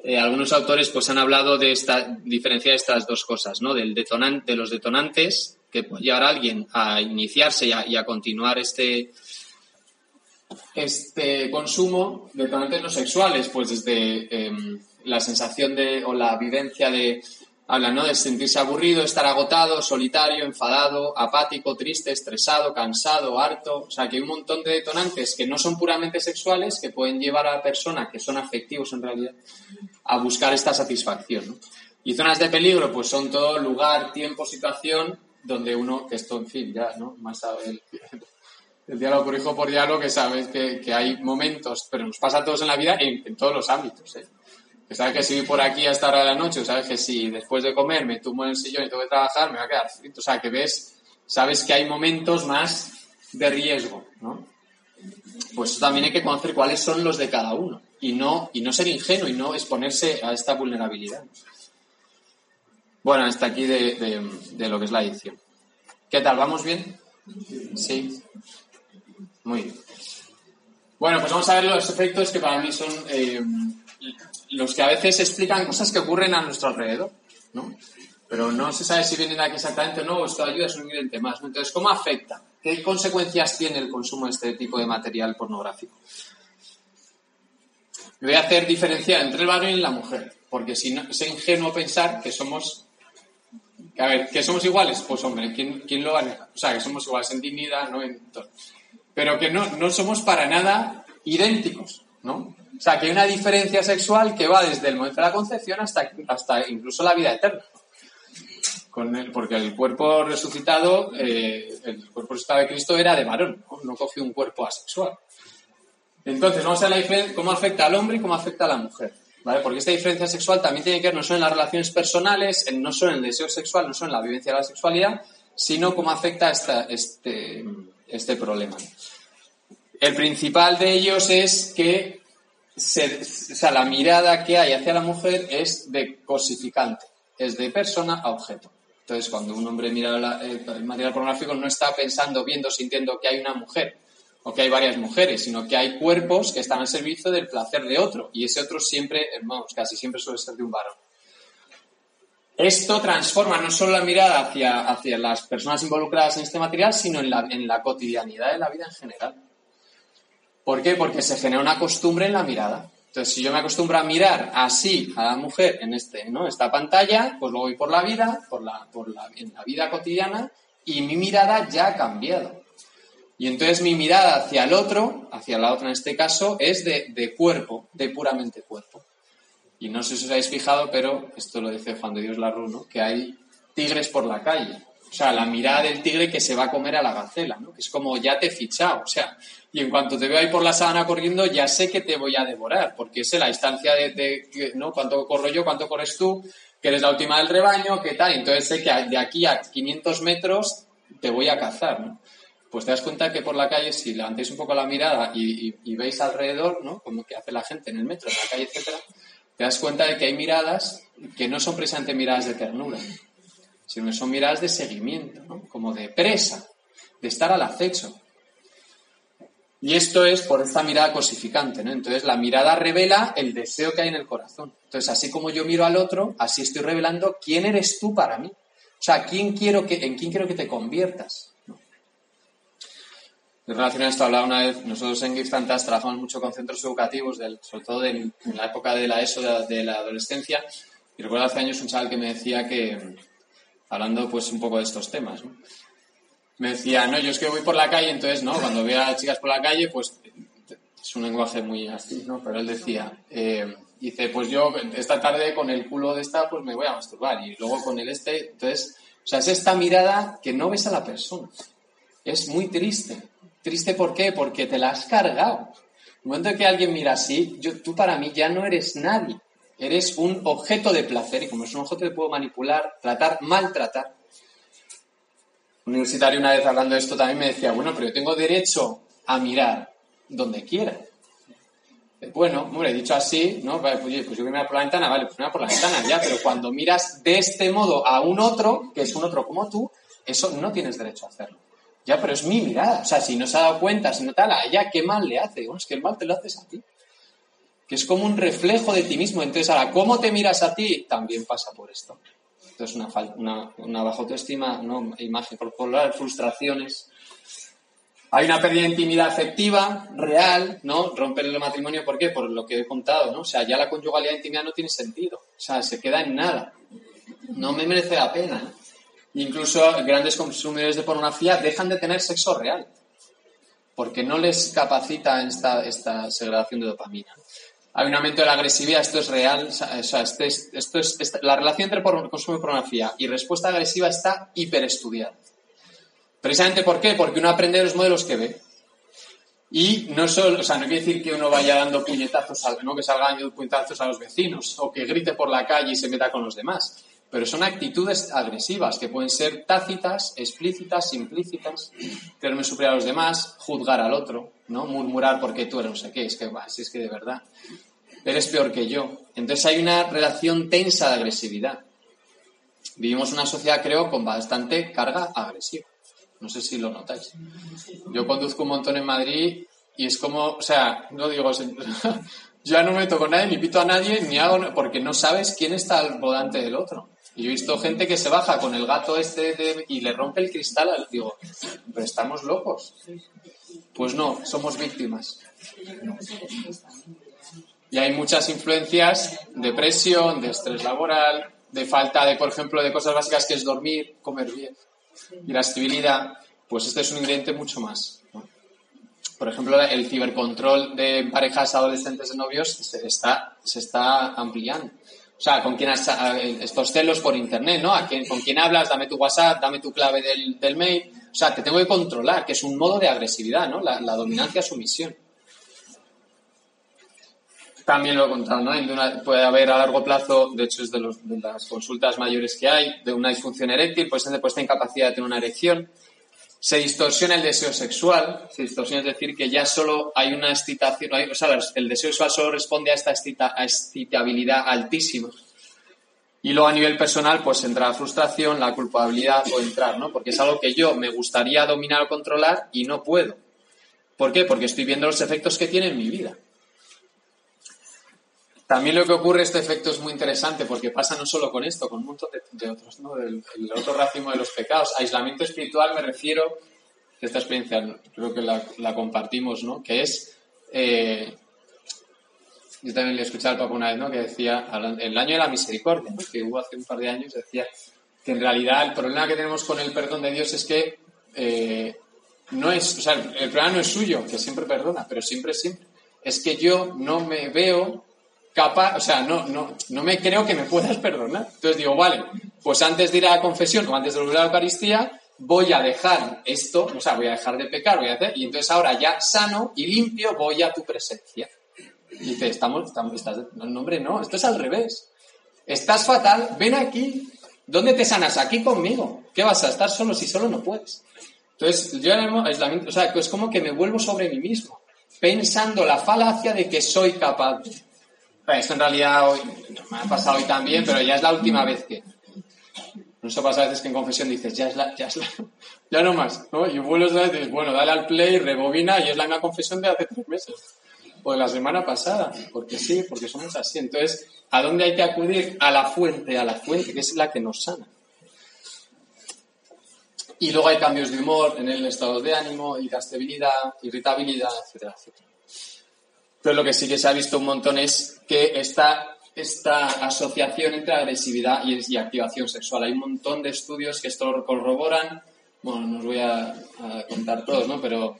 eh, algunos autores pues han hablado de esta diferencia de estas dos cosas, ¿no? Del detonante, de los detonantes que puede llevar a alguien a iniciarse y a, continuar este, este consumo, detonantes no sexuales, pues desde em, la sensación de o la vivencia de Habla, ¿no? De sentirse aburrido, estar agotado, solitario, enfadado, apático, triste, estresado, cansado, harto. O sea, que hay un montón de detonantes que no son puramente sexuales que pueden llevar a la persona, que son afectivos en realidad, a buscar esta satisfacción. Y zonas de peligro, pues son todo lugar, tiempo, situación, donde uno, que esto, en fin, ya, ¿no? Más sabe el, el diálogo por hijo por diálogo, que sabes que, que, hay momentos, pero nos pasa a todos en la vida en, en todos los ámbitos, ¿eh? Sabes que si voy por aquí a esta hora de la noche, sabes que si después de comer me tumbo en el sillón y tengo que trabajar, me va a quedar frito. O sea, que ves, sabes que hay momentos más de riesgo, ¿no? Pues también hay que conocer cuáles son los de cada uno y no, y no ser ingenuo y no exponerse a esta vulnerabilidad. Bueno, hasta aquí de, de, lo que es la adicción. ¿Qué tal? ¿Vamos bien? Sí. Muy bien. Bueno, pues vamos a ver los efectos que para mí son eh, los que a veces explican cosas que ocurren a nuestro alrededor, ¿no? Pero no se sabe si vienen aquí exactamente o no, esto ayuda a subir el más. Entonces, ¿cómo afecta? ¿Qué consecuencias tiene el consumo de este tipo de material pornográfico? Voy a hacer diferenciar entre el varón y la mujer, porque si no, es ingenuo pensar que somos a ver, que somos iguales, pues hombre, ¿quién, quién lo va a negar? O sea, que somos iguales en dignidad, ¿no? En. Pero que no, no somos para nada idénticos, ¿no? O sea, que hay una diferencia sexual que va desde el momento de la concepción hasta, hasta incluso la vida eterna. Porque el cuerpo resucitado, eh, el cuerpo resucitado de Cristo era de varón, no, cogió un cuerpo asexual. Entonces, vamos a ver cómo afecta al hombre y cómo afecta a la mujer. ¿vale? Porque esta diferencia sexual también tiene que ver no solo en las relaciones personales, no solo en el deseo sexual, no solo en la vivencia de la sexualidad, sino cómo afecta esta, este, este problema. El principal de ellos es que o sea, la mirada que hay hacia la mujer es de cosificante, es de persona a objeto. Entonces, cuando un hombre mira el material pornográfico, no está pensando, viendo, sintiendo que hay una mujer o que hay varias mujeres, sino que hay cuerpos que están al servicio del placer de otro. Y ese otro siempre, vamos, casi siempre suele ser de un varón. Esto transforma no solo la mirada hacia, hacia las personas involucradas en este material, sino en la, en la cotidianidad de la vida en general. ¿Por qué? Porque se genera una costumbre en la mirada. Entonces, si yo me acostumbro a mirar así a la mujer en este, ¿no? esta pantalla, pues luego voy por la vida, por la, por la, en la vida cotidiana, y mi mirada ya ha cambiado. Y entonces mi mirada hacia el otro, hacia la otra en este caso, es de, de cuerpo, de puramente cuerpo. Y no sé si os habéis fijado, pero esto lo dice Juan de Dios Larru, ¿no? que hay tigres por la calle. O sea, la mirada del tigre que se va a comer a la gacela, ¿no? Que es como ya te he fichado. O sea, y en cuanto te veo ahí por la sábana corriendo, ya sé que te voy a devorar, porque es la distancia de, ¿no? Cuánto corro yo, cuánto corres tú, que eres la última del rebaño, qué tal. Entonces sé que de aquí a 500 metros te voy a cazar, ¿no? Pues te das cuenta que por la calle, si levantáis un poco la mirada y, veis alrededor, ¿no? Como que hace la gente en el metro, en la calle, etcétera, te das cuenta de que hay miradas que no son precisamente miradas de ternura, sino que son miradas de seguimiento, ¿no? como de presa, de estar al acecho. Y esto es por esta mirada cosificante, ¿no? Entonces la mirada revela el deseo que hay en el corazón. Entonces, así como yo miro al otro, así estoy revelando quién eres tú para mí. O sea, ¿quién quiero que, ¿en quién quiero que te conviertas? En relación a esto, hablaba una vez, nosotros en Gift trabajamos mucho con centros educativos, sobre todo en, la época de la ESO, de, la adolescencia, y recuerdo hace años un chaval que me decía que, hablando pues un poco de estos temas, me decía, no, yo es que voy por la calle, entonces, ¿no? Cuando veo a chicas por la calle, pues es un lenguaje muy así, ¿no? Pero él decía, eh, dice, pues yo esta tarde con el culo de esta, pues me voy a masturbar, y luego con el este, entonces, o sea, es esta mirada que no ves a la persona. Es muy triste. Triste, ¿por qué? Porque te la has cargado. En el momento que alguien mira así, yo, tú para mí ya no eres nadie. Eres un objeto de placer, y como es un objeto te puedo manipular, tratar, maltratar universitario una vez hablando de esto también me decía, bueno, pero yo tengo derecho a mirar donde quiera. Bueno, hombre, dicho así, ¿no? Pues, pues yo voy a mirar por la ventana, vale, pues mira por la ventana, ya, pero cuando miras de este modo a un otro, que es un otro como tú, eso no tienes derecho a hacerlo. Ya, pero es mi mirada. O sea, si no se ha dado cuenta, si no tal, a ¿qué mal le hace? Bueno, es que el mal te lo haces a ti. Que es como un reflejo de ti mismo. Entonces, ahora, ¿cómo te miras a ti? También pasa por esto. Entonces, una, una, una baja autoestima, ¿no? imagen corporal, frustraciones. Hay una pérdida de intimidad afectiva, real, ¿no? Romper el matrimonio, ¿por qué? Por lo que he contado, ¿no? O sea, ya la conyugalidad e intimidad no tiene sentido. O sea, se queda en nada. No me merece la pena. Incluso grandes consumidores de pornografía dejan de tener sexo real. Porque no les capacita esta, esta segregación de dopamina hay un aumento de la agresividad, esto es real, o sea, este esto es, la relación entre consumo de pornografía y respuesta agresiva está hiperestudiada. Precisamente ¿por qué? Porque uno aprende de los modelos que ve. Y no solo, o sea, no quiere decir que uno vaya dando puñetazos, ¿no? que salga dando puñetazos a los vecinos o que grite por la calle y se meta con los demás. Pero son actitudes agresivas que pueden ser tácitas, explícitas, implícitas, creerme superior a los demás, juzgar al otro, ¿no? Murmurar porque tú eres no sé qué, es que, si es que de verdad eres peor que yo. Entonces hay una relación tensa de agresividad. Vivimos una sociedad, creo, con bastante carga agresiva. No sé si lo notáis. Yo conduzco un montón en Madrid y es como, o sea, no digo, ya no meto con nadie, ni pito a nadie, ni hago, porque no sabes quién está al volante del otro. Y yo he visto gente que se baja con el gato este y le rompe el cristal. Al, digo, pero estamos locos. Pues no, somos víctimas. Y hay muchas influencias de presión, de estrés laboral, de falta de, por ejemplo, de cosas básicas que es dormir, comer bien. Estabilidad, pues este es un ingrediente mucho más. Por ejemplo, el cibercontrol de parejas adolescentes de novios se está, se está ampliando. O sea, con quién estos celos por internet, ¿no? Con quién hablas, dame tu WhatsApp, dame tu clave del, del, mail. O sea, te tengo que controlar, que es un modo de agresividad, ¿no? La, la dominancia-sumisión también lo he contado, ¿no? puede haber a largo plazo, de hecho es de, las consultas mayores que hay, de una disfunción eréctil, pues después de incapacidad de tener una erección. Se distorsiona el deseo sexual, se distorsiona, es decir, que ya solo hay una excitación, o sea, el deseo sexual solo responde a esta excitabilidad altísima. Y luego a nivel personal, pues entra la frustración, la culpabilidad o entrar, ¿no? Porque es algo que yo me gustaría dominar o controlar y no puedo. ¿Por qué? Porque estoy viendo los efectos que tiene en mi vida. También lo que ocurre, este efecto es muy interesante porque pasa no solo con esto, con un montón de, otros, ¿no? El, otro racimo de los pecados. Aislamiento espiritual me refiero, esta experiencia creo que la, compartimos, ¿no? Que es, eh, yo también le escuché al Papa una vez, ¿no? Que decía, el año de la misericordia, que hubo hace un par de años, decía que en realidad el problema que tenemos con el perdón de Dios es que eh, no es, o sea, el problema no es suyo, que siempre perdona, pero siempre, siempre. Es que yo no me veo capaz, o sea, no, no, no me creo que me puedas perdonar. Entonces digo, vale, pues antes de ir a la confesión o antes de volver a la Eucaristía, voy a dejar esto, o sea, voy a dejar de pecar, voy a hacer, y entonces ahora ya sano y limpio voy a tu presencia. Y dice, estamos, estamos, estás, no, hombre, no, esto es al revés. Estás fatal, ven aquí. ¿Dónde te sanas? Aquí conmigo. ¿Qué vas a estar solo si solo no puedes? Entonces, yo aislamiento, o sea, es como que me vuelvo sobre mí mismo, pensando la falacia de que soy capaz de. Esto en realidad hoy, me ha pasado hoy también, pero ya es la última vez que. No se pasa a veces que en confesión dices, ya es la, ya es la, ya no más, ¿no? Y vuelves a decir, bueno, dale al play, rebobina y es la misma confesión de hace tres meses. O de la semana pasada, porque sí, porque somos así. Entonces, ¿a dónde hay que acudir? A la fuente, a la fuente, que es la que nos sana. Y luego hay cambios de humor en el estado de ánimo, irascibilidad, irritabilidad, etcétera, etcétera. Pero lo que sí que se ha visto un montón es que esta, esta asociación entre agresividad y, activación sexual. Hay un montón de estudios que esto lo corroboran. Bueno, no os voy a, contar todos, ¿no? Pero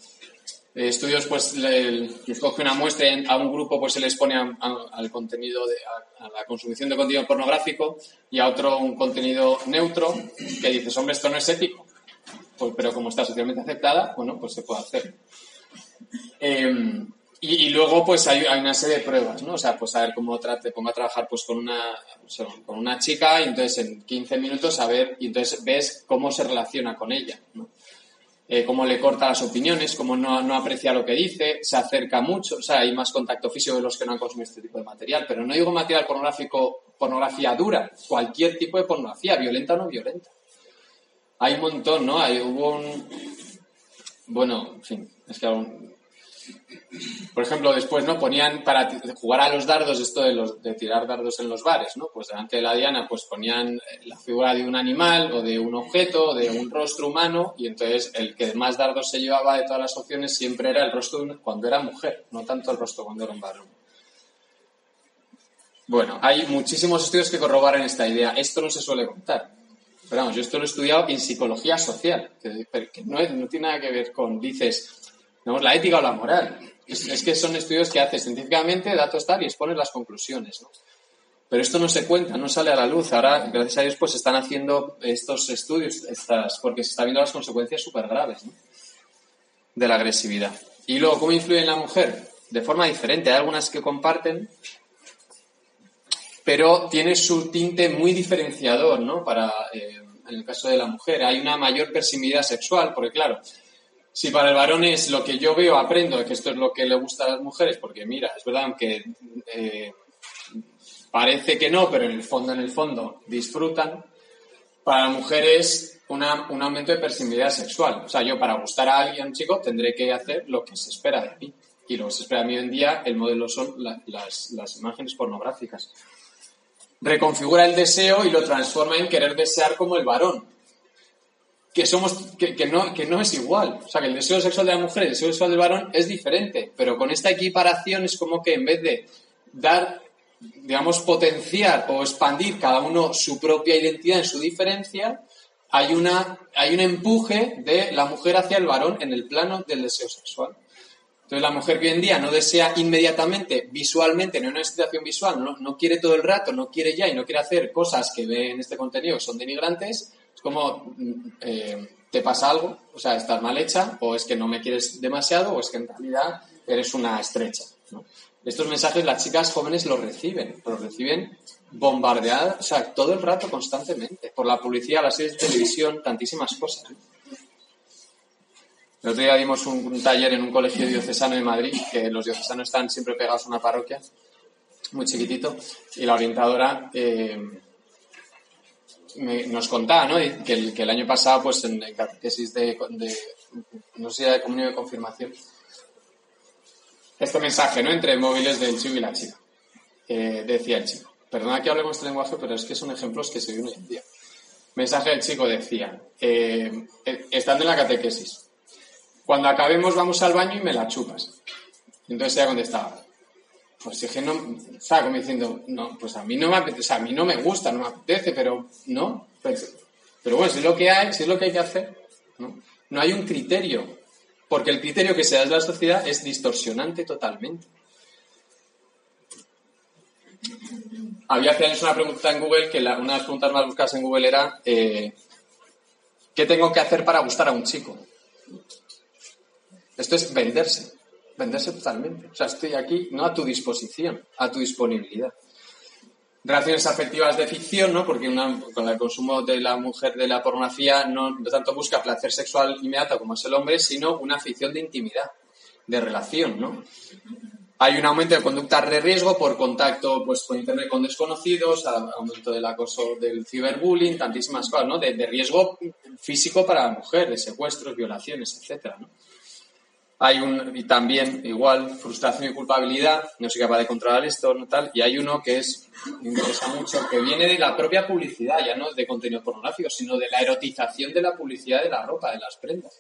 eh, estudios, pues, le, escoge una muestra a un grupo, pues se les pone al contenido, a, la consumición de contenido pornográfico y a otro un contenido neutro que dices, hombre, esto no es ético. Pues, pero como está socialmente aceptada, bueno, pues se puede hacer. Em, y, luego, pues hay, una serie de pruebas, ¿no? O sea, pues a ver cómo te pongo a trabajar pues con una, con una chica y entonces en 15 minutos a ver, y entonces ves cómo se relaciona con ella, ¿no? Eh, cómo le corta las opiniones, cómo no, no, aprecia lo que dice, se acerca mucho, o sea, hay más contacto físico de los que no han consumido este tipo de material, pero no digo material pornográfico, pornografía dura, cualquier tipo de pornografía, violenta o no violenta. Hay un montón, ¿no? Hay, hubo un... Bueno, en fin, es que aún por ejemplo, después, ¿no? Ponían para jugar a los dardos, esto de, los, de tirar dardos en los bares, ¿no? Pues delante de la diana, pues ponían la figura de un animal o de un objeto, de un rostro humano, y entonces el que más dardos se llevaba de todas las opciones siempre era el rostro cuando era mujer, no tanto el rostro cuando era un varón. Bueno, hay muchísimos estudios que corroboran esta idea. Esto no se suele contar. Pero vamos, yo esto lo he estudiado en psicología social, que, no, no tiene nada que ver con, dices, la ética o la moral. Es, que son estudios que haces científicamente, datos tal, y expones las conclusiones. Pero esto no se cuenta, no sale a la luz. Ahora, gracias a Dios, pues están haciendo estos estudios, estas, porque se están viendo las consecuencias súper graves de la agresividad. Y luego, ¿cómo influye en la mujer? De forma diferente. Hay algunas que comparten, pero tiene su tinte muy diferenciador, ¿no? Para, eh, en el caso de la mujer, hay una mayor persimidad sexual, porque claro, si para el varón es lo que yo veo, aprendo, que esto es lo que le gusta a las mujeres, porque mira, es verdad, aunque eh, parece que no, pero en el fondo, en el fondo, disfrutan, para la mujer es un aumento de persimilidad sexual. O sea, yo para gustar a alguien, chico, tendré que hacer lo que se espera de mí. Y lo que se espera de mí hoy en día, el modelo son las, las imágenes pornográficas. Reconfigura el deseo y lo transforma en querer desear como el varón que somos que, no, que no es igual. O sea, que el deseo sexual de la mujer el deseo sexual del varón es diferente, pero con esta equiparación es como que en vez de dar, digamos, potenciar o expandir cada uno su propia identidad en su diferencia, hay, una, hay un empuje de la mujer hacia el varón en el plano del deseo sexual. Entonces la mujer que hoy en día no desea inmediatamente, visualmente, no una excitación visual, no, no, quiere todo el rato, no quiere ya y no quiere hacer cosas que ve en este contenido que son denigrantes, es como, eh, te pasa algo, o sea, estás mal hecha, o es que no me quieres demasiado, o es que en realidad eres una estrecha. Estos mensajes las chicas jóvenes los reciben, los reciben bombardeadas, o sea, todo el rato, constantemente, por la publicidad, las series de televisión, tantísimas cosas. El otro día dimos un, taller en un colegio diocesano de Madrid, que los diocesanos están siempre pegados a una parroquia, muy chiquitito, y la orientadora eh, nos contaba, ¿no? Que el, año pasado, pues en catequesis de, no sé, de comunión de confirmación, este mensaje, ¿no? Entre móviles del chico y la chica. decía el chico, perdona que hable con este lenguaje, pero es que son ejemplos que se viven hoy en día. Mensaje del chico decía, eh, eh, estando en la catequesis, cuando acabemos vamos al baño y me la chupas. Entonces ella contestaba, pues es que no, estaba como diciendo, no, pues a mí no me apetece, a mí no me gusta, no me apetece, pero no, pero, bueno, si es lo que hay, si es lo que hay que hacer, ¿no? No hay un criterio, porque el criterio que se da de la sociedad es distorsionante totalmente. Había hace años una pregunta en Google, que una de las preguntas más buscadas en Google era, eh, ¿qué tengo que hacer para gustar a un chico? Esto es venderse venderse totalmente. O sea, estoy aquí no a tu disposición, a tu disponibilidad. Relaciones afectivas de ficción, ¿no? Porque con el consumo de la mujer de la pornografía no, tanto busca placer sexual inmediato como es el hombre, sino una ficción de intimidad, de relación, ¿no? Hay un aumento de conductas de riesgo por contacto pues, con Internet con desconocidos, aumento del acoso del ciberbullying, tantísimas cosas, ¿no? De riesgo físico para la mujer, de secuestros, violaciones, etcétera, ¿no? Hay un, y también igual, frustración y culpabilidad, no soy capaz de controlar esto, no tal, y hay uno que es, me interesa mucho, que viene de la propia publicidad, ya no de contenido pornográfico, sino de la erotización de la publicidad de la ropa, de las prendas,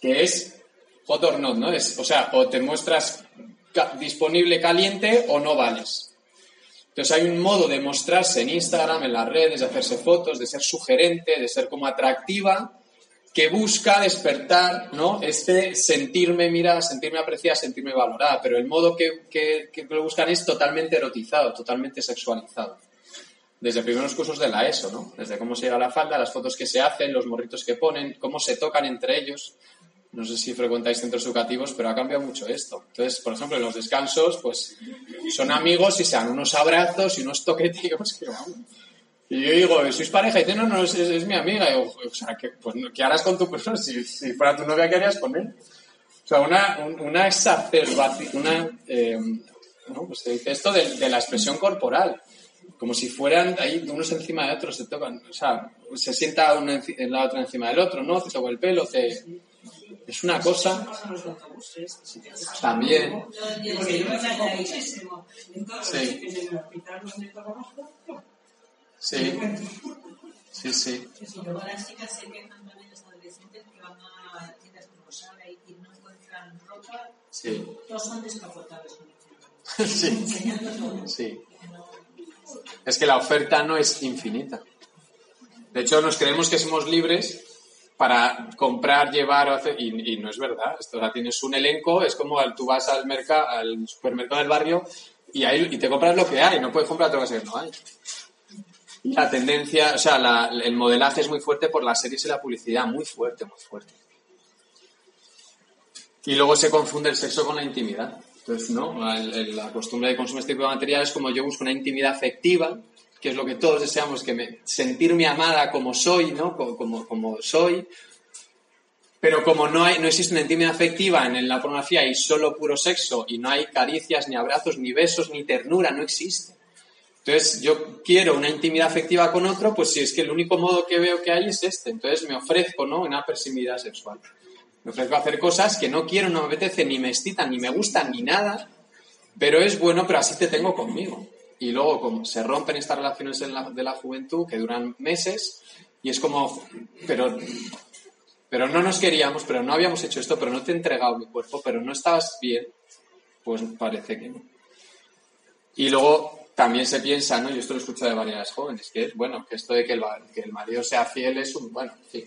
que es hot or not, ¿no? Es, o sea, o te muestras disponible caliente o no vales. Entonces hay un modo de mostrarse en Instagram, en las redes, de hacerse fotos, de ser sugerente, de ser como atractiva, que busca despertar, ¿no? Este sentirme mirada, sentirme apreciada, sentirme valorada, pero el modo que, que, lo buscan es totalmente erotizado, totalmente sexualizado. Desde primeros cursos de la ESO, ¿no? Desde cómo se llega a la falda, las fotos que se hacen, los morritos que ponen, cómo se tocan entre ellos. No sé si frecuentáis centros educativos, pero ha cambiado mucho esto. Entonces, por ejemplo, en los descansos, pues son amigos y se dan unos abrazos y unos toqueteos que vamos y yo digo, ¿sois pareja? Y dice, no, no, es, mi amiga. Y digo, o sea, ¿qué, pues, ¿qué harás con tu persona? Si, fuera tu novia, ¿qué harías con él? O sea, una, una exacerbación, una, eh, ¿no? Pues se dice esto de, la expresión corporal. Como si fueran ahí unos encima de otros, se tocan, o sea, se sienta uno en la otra encima del otro, ¿no? Se toca el pelo, es una cosa también sí. Sí. Sí, sí. Y luego las chicas se quejan también los adolescentes que van a tiendas como Sara y no encuentran ropa. Sí. Todos son descapotables. sí. Sí. Es que la oferta no es infinita. De hecho, nos creemos que somos libres para comprar, llevar o hacer, y, no es verdad. Esto, o tienes un elenco, es como tú vas al mercado, al supermercado del barrio y, ahí, y te compras lo que hay, no puedes comprar otra cosa que no hay. La tendencia, o sea, el modelaje es muy fuerte por las series y la publicidad, muy fuerte, muy fuerte. Y luego se confunde el sexo con la intimidad. Entonces, ¿no? La, costumbre de consumir este tipo de material es como yo busco una intimidad afectiva, que es lo que todos deseamos, que me, sentirme amada como soy, ¿no? Como, como, soy. Pero como no, hay, no existe una intimidad afectiva en la pornografía y solo puro sexo, y no hay caricias, ni abrazos, ni besos, ni ternura, no existe. Entonces, yo quiero una intimidad afectiva con otro, pues si es que el único modo que veo que hay es este. Entonces me ofrezco, ¿no? Una persimilidad sexual. Me ofrezco a hacer cosas que no quiero, no me apetece, ni me excitan, ni me gustan, ni nada, pero es bueno, pero así te tengo conmigo. Y luego como se rompen estas relaciones de la, juventud que duran meses y es como, pero, pero no nos queríamos, pero no habíamos hecho esto, pero no te he entregado mi cuerpo, pero no estabas bien, pues parece que no. Y luego también se piensa, ¿no? Yo esto lo he escuchado de varias jóvenes, que es, bueno, que esto de que el, que el marido sea fiel es un, bueno, sí,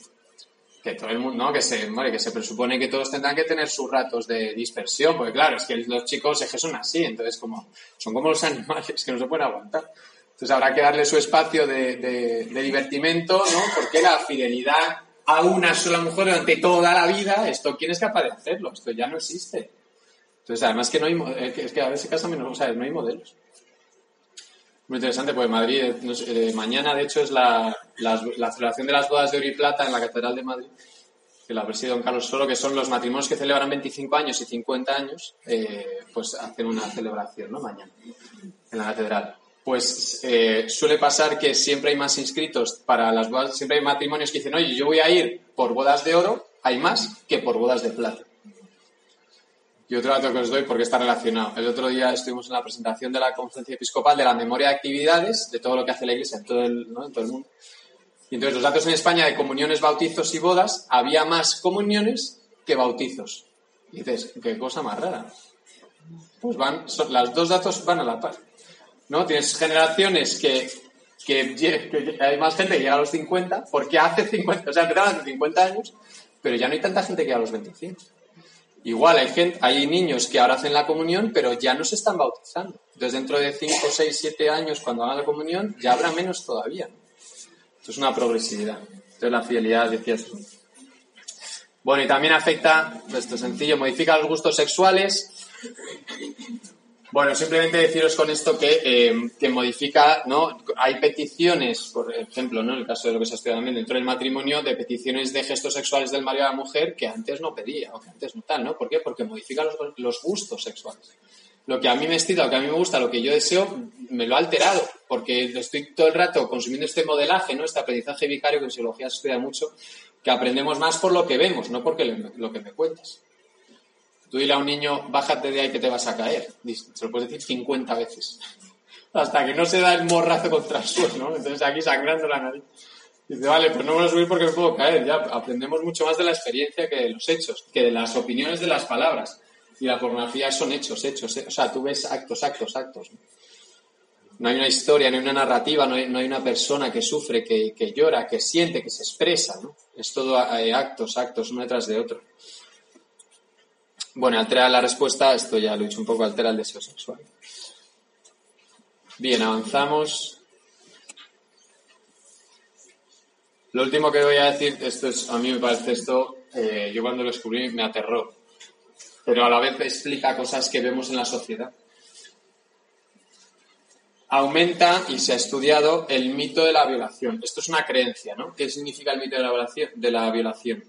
que todo el mundo, ¿no? Que se, que se presupone que todos tendrán que tener sus ratos de dispersión, porque claro, es que los chicos es que son así, entonces como, son como los animales que no se pueden aguantar. Entonces habrá que darle su espacio de, de, de divertimento, ¿no? Porque la fidelidad a una sola mujer durante toda la vida, esto, ¿quién es capaz de hacerlo? Esto ya no existe. Entonces, además que no hay, es que a veces casan menos, o sea, no hay modelos. Muy interesante, pues Madrid, eh, mañana de hecho es la, la, celebración de las bodas de oro y plata en la Catedral de Madrid, que la preside don Carlos Soro, que son los matrimonios que celebran 25 años y 50 años, eh, pues hacen una celebración, ¿no? Mañana, en la Catedral. Pues eh, suele pasar que siempre hay más inscritos para las bodas, siempre hay matrimonios que dicen, oye, yo voy a ir por bodas de oro, hay más que por bodas de plata. Y otro dato que os doy porque está relacionado. El otro día estuvimos en la presentación de la Conferencia Episcopal de la memoria de actividades de todo lo que hace la Iglesia en todo el, mundo. Y entonces los datos en España de comuniones, bautizos y bodas, había más comuniones que bautizos. Y dices, qué cosa más rara. Pues van, son, los dos datos van a la par. ¿No? Tienes generaciones que, que, hay más gente que llega a los 50, porque hace 50, o sea, empezaron hace 50 años, pero ya no hay tanta gente que llega a los 25. Igual hay gente, hay niños que ahora hacen la comunión, pero ya no se están bautizando. Entonces, dentro de 5, 6, 7 años, cuando hagan la comunión, ya habrá menos todavía. Esto es una progresividad. Entonces, la fidelidad, decías Bueno, y también afecta, esto es sencillo, modifica los gustos sexuales, bueno, simplemente deciros con esto que, eh, modifica, ¿no? Hay peticiones, por ejemplo, ¿no? En el caso de lo que se ha estudiado también dentro del matrimonio, de peticiones de gestos sexuales del marido a la mujer que antes no pedía o que antes no tal, ¿no? ¿Por qué? Porque modifica los, gustos sexuales. Lo que a mí me estira, lo que a mí me gusta, lo que yo deseo, me lo ha alterado, porque estoy todo el rato consumiendo este modelaje, ¿no? Este aprendizaje vicario que en psicología se estudia mucho, que aprendemos más por lo que vemos, no porque lo que me cuentas. Tú dile a un niño, bájate de ahí que te vas a caer. Se lo puedes decir 50 veces. Hasta que no se da el morrazo contra el suelo, ¿no? Entonces aquí sangrando la nariz. Dice, vale, pues no voy a subir porque me puedo caer. Ya aprendemos mucho más de la experiencia que de los hechos, que de las opiniones de las palabras. Y la pornografía son hechos, hechos. O sea, tú ves actos, actos, actos. No hay una historia, no hay una narrativa, no hay, una persona que sufre, que, llora, que siente, que se expresa. Es todo eh, actos, actos, uno detrás de otro. Bueno, altera la respuesta, esto ya lo he dicho un poco, altera el deseo sexual. Bien, avanzamos. Lo último que voy a decir, esto es, a mí me parece esto, eh, yo cuando lo descubrí me aterró, pero a la vez explica cosas que vemos en la sociedad. Aumenta, y se ha estudiado, el mito de la violación. Esto es una creencia, ¿no? ¿Qué significa el mito de la violación? De la violación?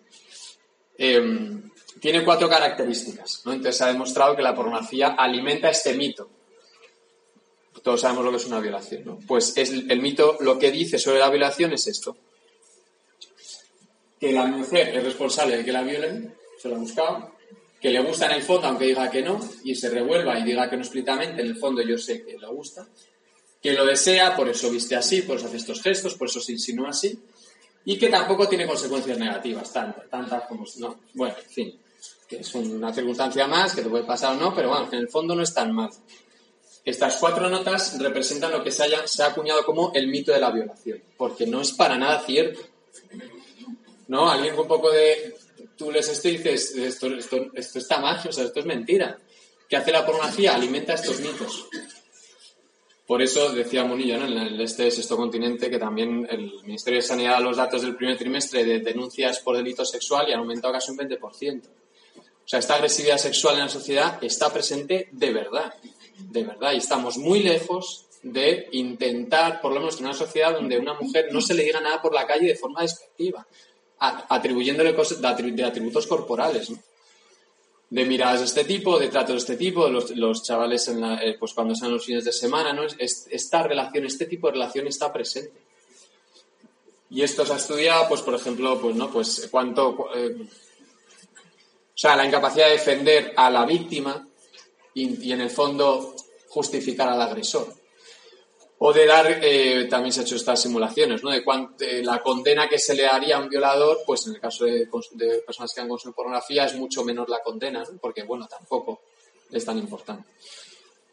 Em, tiene cuatro características, ¿no? Entonces se ha demostrado que la pornografía alimenta este mito. Todos sabemos lo que es una violación, ¿no? Pues es el mito lo que dice sobre la violación es esto. Que la mujer es responsable de que la violen, se lo ha buscado, que le gusta en el fondo aunque diga que no, y se revuelva y diga que no explícitamente, en el fondo yo sé que le gusta, que lo desea, por eso viste así, por eso hace estos gestos, por eso se insinúa así, y que tampoco tiene consecuencias negativas, tantas, tantas como... No, bueno, en fin que es una circunstancia más, que te puede pasar o no, pero bueno, en el fondo no es tan mal. Estas cuatro notas representan lo que se, haya, se ha acuñado como el mito de la violación, porque no es para nada cierto. ¿No? Alguien con un poco de... Tú les esto y dices, esto, esto, está mal, o sea, esto es mentira. ¿Qué hace la pornografía? Alimenta estos mitos. Por eso decía Munillo, en este sexto continente, que también el Ministerio de Sanidad los datos del primer trimestre de denuncias por delito sexual y han aumentado casi un 20%. O sea, esta agresividad sexual en la sociedad está presente de verdad, de verdad, y estamos muy lejos de intentar, por lo menos en una sociedad donde a una mujer no se le diga nada por la calle de forma despectiva, atribuyéndole cosas de atributos corporales, de miradas de este tipo, de tratos de este tipo, los, los chavales eh, pues cuando sean los fines de semana, ¿no? esta relación, este tipo de relación está presente. Y esto se ha estudiado, pues por ejemplo, pues no, pues cuánto, eh, o sea, la incapacidad de defender a la víctima y, en el fondo justificar al agresor. O de dar, eh, también se han hecho estas simulaciones, ¿no? De, la condena que se le haría a un violador, pues en el caso de, personas que han consumido pornografía es mucho menor la condena, ¿no? Porque, bueno, tampoco es tan importante.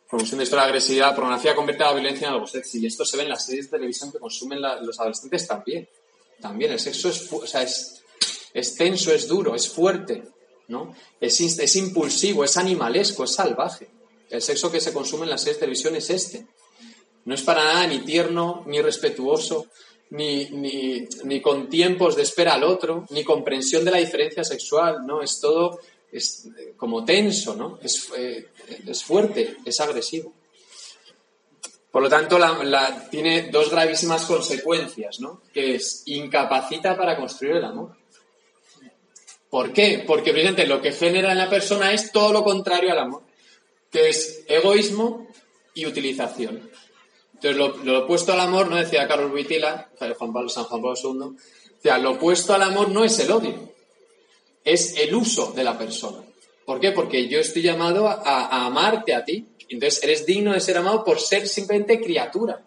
Conclusión de esto, la agresividad, pornografía convierte a la violencia en algo sexy. Y esto se ve en las series de televisión que consumen los adolescentes también. También el sexo es, o sea, es, es tenso, es duro, es fuerte. ¿No? Es, impulsivo, es animalesco, es salvaje. El sexo que se consume en las series de televisión es este. No es para nada ni tierno, ni respetuoso, ni, ni, con tiempos de espera al otro, ni comprensión de la diferencia sexual, ¿no? Es todo es eh, como tenso, ¿no? Es, eh, es fuerte, es agresivo. Por lo tanto, tiene dos gravísimas consecuencias, ¿no? Que es incapacita para construir el amor. ¿Por qué? Porque, evidentemente, lo que genera en la persona es todo lo contrario al amor, que es egoísmo y utilización. Entonces, lo, opuesto al amor, no decía Carlos Witila, Juan San Juan Pablo II, lo opuesto al amor no es el odio, es el uso de la persona. ¿Por qué? Porque yo estoy llamado a, amarte a ti. Entonces, eres digno de ser amado por ser simplemente criatura.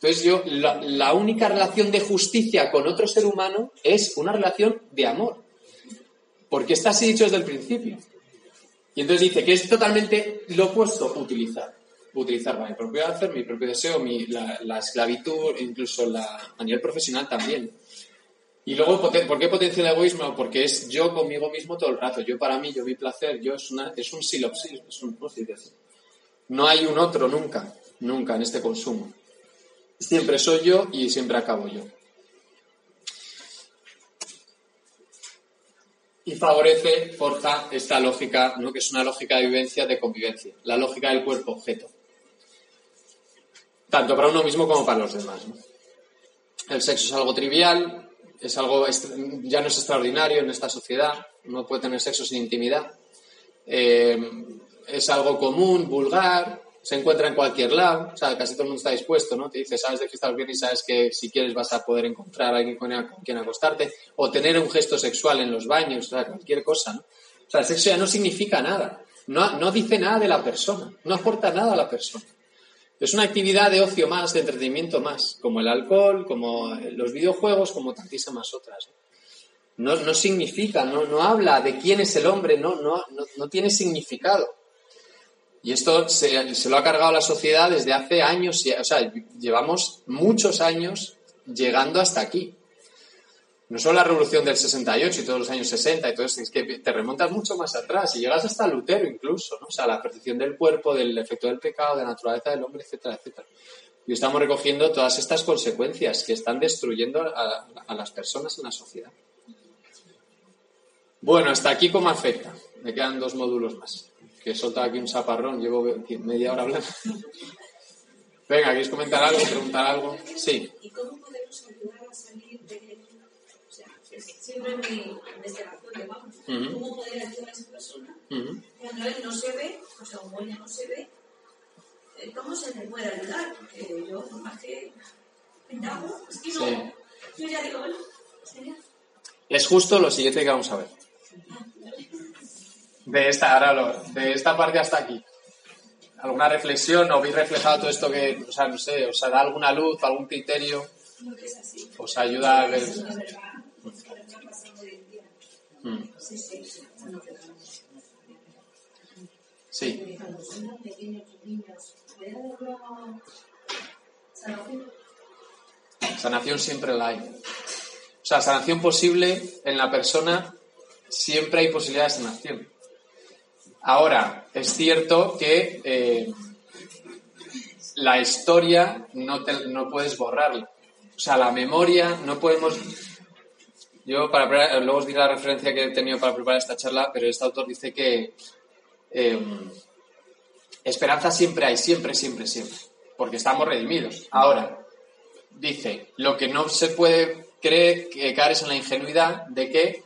Entonces, yo, la única relación de justicia con otro ser humano es una relación de amor. Porque está así dicho desde el principio. Y entonces dice que es totalmente lo opuesto, utilizar. Utilizar mi propio hacer, mi propio deseo, la, esclavitud, incluso la, a nivel profesional también. Y luego, ¿por qué potencia el egoísmo? Porque es yo conmigo mismo todo el rato. Yo para mí, yo mi placer, yo es, una, es un silopsis, es un, no hay un otro nunca, nunca en este consumo. Siempre soy yo y siempre acabo yo. Y favorece, forja esta lógica, ¿no? que es una lógica de vivencia, de convivencia, la lógica del cuerpo-objeto, tanto para uno mismo como para los demás. El sexo es algo trivial, es algo ya no es extraordinario en esta sociedad, no puede tener sexo sin intimidad, eh, es algo común, vulgar, se encuentra en cualquier lado, o sea, casi todo el mundo está dispuesto, ¿no? Te dice, sabes de qué estás bien y sabes que si quieres vas a poder encontrar a alguien con quien acostarte, o tener un gesto sexual en los baños, o sea, cualquier cosa, ¿no? O sea, el sexo ya no significa nada. No, no dice nada de la persona. No aporta nada a la persona. Es una actividad de ocio más, de entretenimiento más, como el alcohol, como los videojuegos, como tantísimas otras. No, no significa, no, no habla de quién es el hombre, no, no, no, no tiene significado. Y esto se, se, lo ha cargado la sociedad desde hace años, o sea, llevamos muchos años llegando hasta aquí. No solo la revolución del 68 y todos los años 60 y todo eso, es que te remontas mucho más atrás y llegas hasta Lutero incluso, ¿no? O sea, la percepción del cuerpo, del efecto del pecado, de la naturaleza del hombre, etcétera, etcétera. Y estamos recogiendo todas estas consecuencias que están destruyendo a, las personas en la sociedad. Bueno, hasta aquí cómo afecta. Me quedan dos módulos más. Que he soltado aquí un chaparrón, llevo media hora hablando. Venga, ¿queréis comentar algo, preguntar algo? Sí. ¿Y cómo podemos ayudar a salir de O sea, siempre mi investigación de vamos, uh -huh. ¿cómo poder ayudar a esa persona Uh -huh. cuando él no se ve, o sea, como ella no se ve? eh, ¿Cómo se le puede ayudar? Porque yo, por más que indago, es que no. Sí. Yo ya digo, bueno, sería. Es justo lo siguiente que vamos a ver. De esta, ahora lo- de esta parte hasta aquí. ¿Alguna reflexión? ¿O habéis reflejado todo esto que, o sea, no sé, os da alguna luz, algún criterio? ¿Os ayuda a ver? Mm, Sí. Sanación siempre la hay. O sea, sanación posible en la persona, siempre hay posibilidad de sanación. Ahora, es cierto que eh, la historia no, te- no puedes borrarla. O sea, la memoria no podemos... Yo, para luego os diré la referencia que he tenido para preparar esta charla, pero este autor dice que eh, esperanza siempre hay, siempre, siempre, siempre, porque estamos redimidos. Ahora, dice, lo que no se puede creer, que caer es en la ingenuidad de que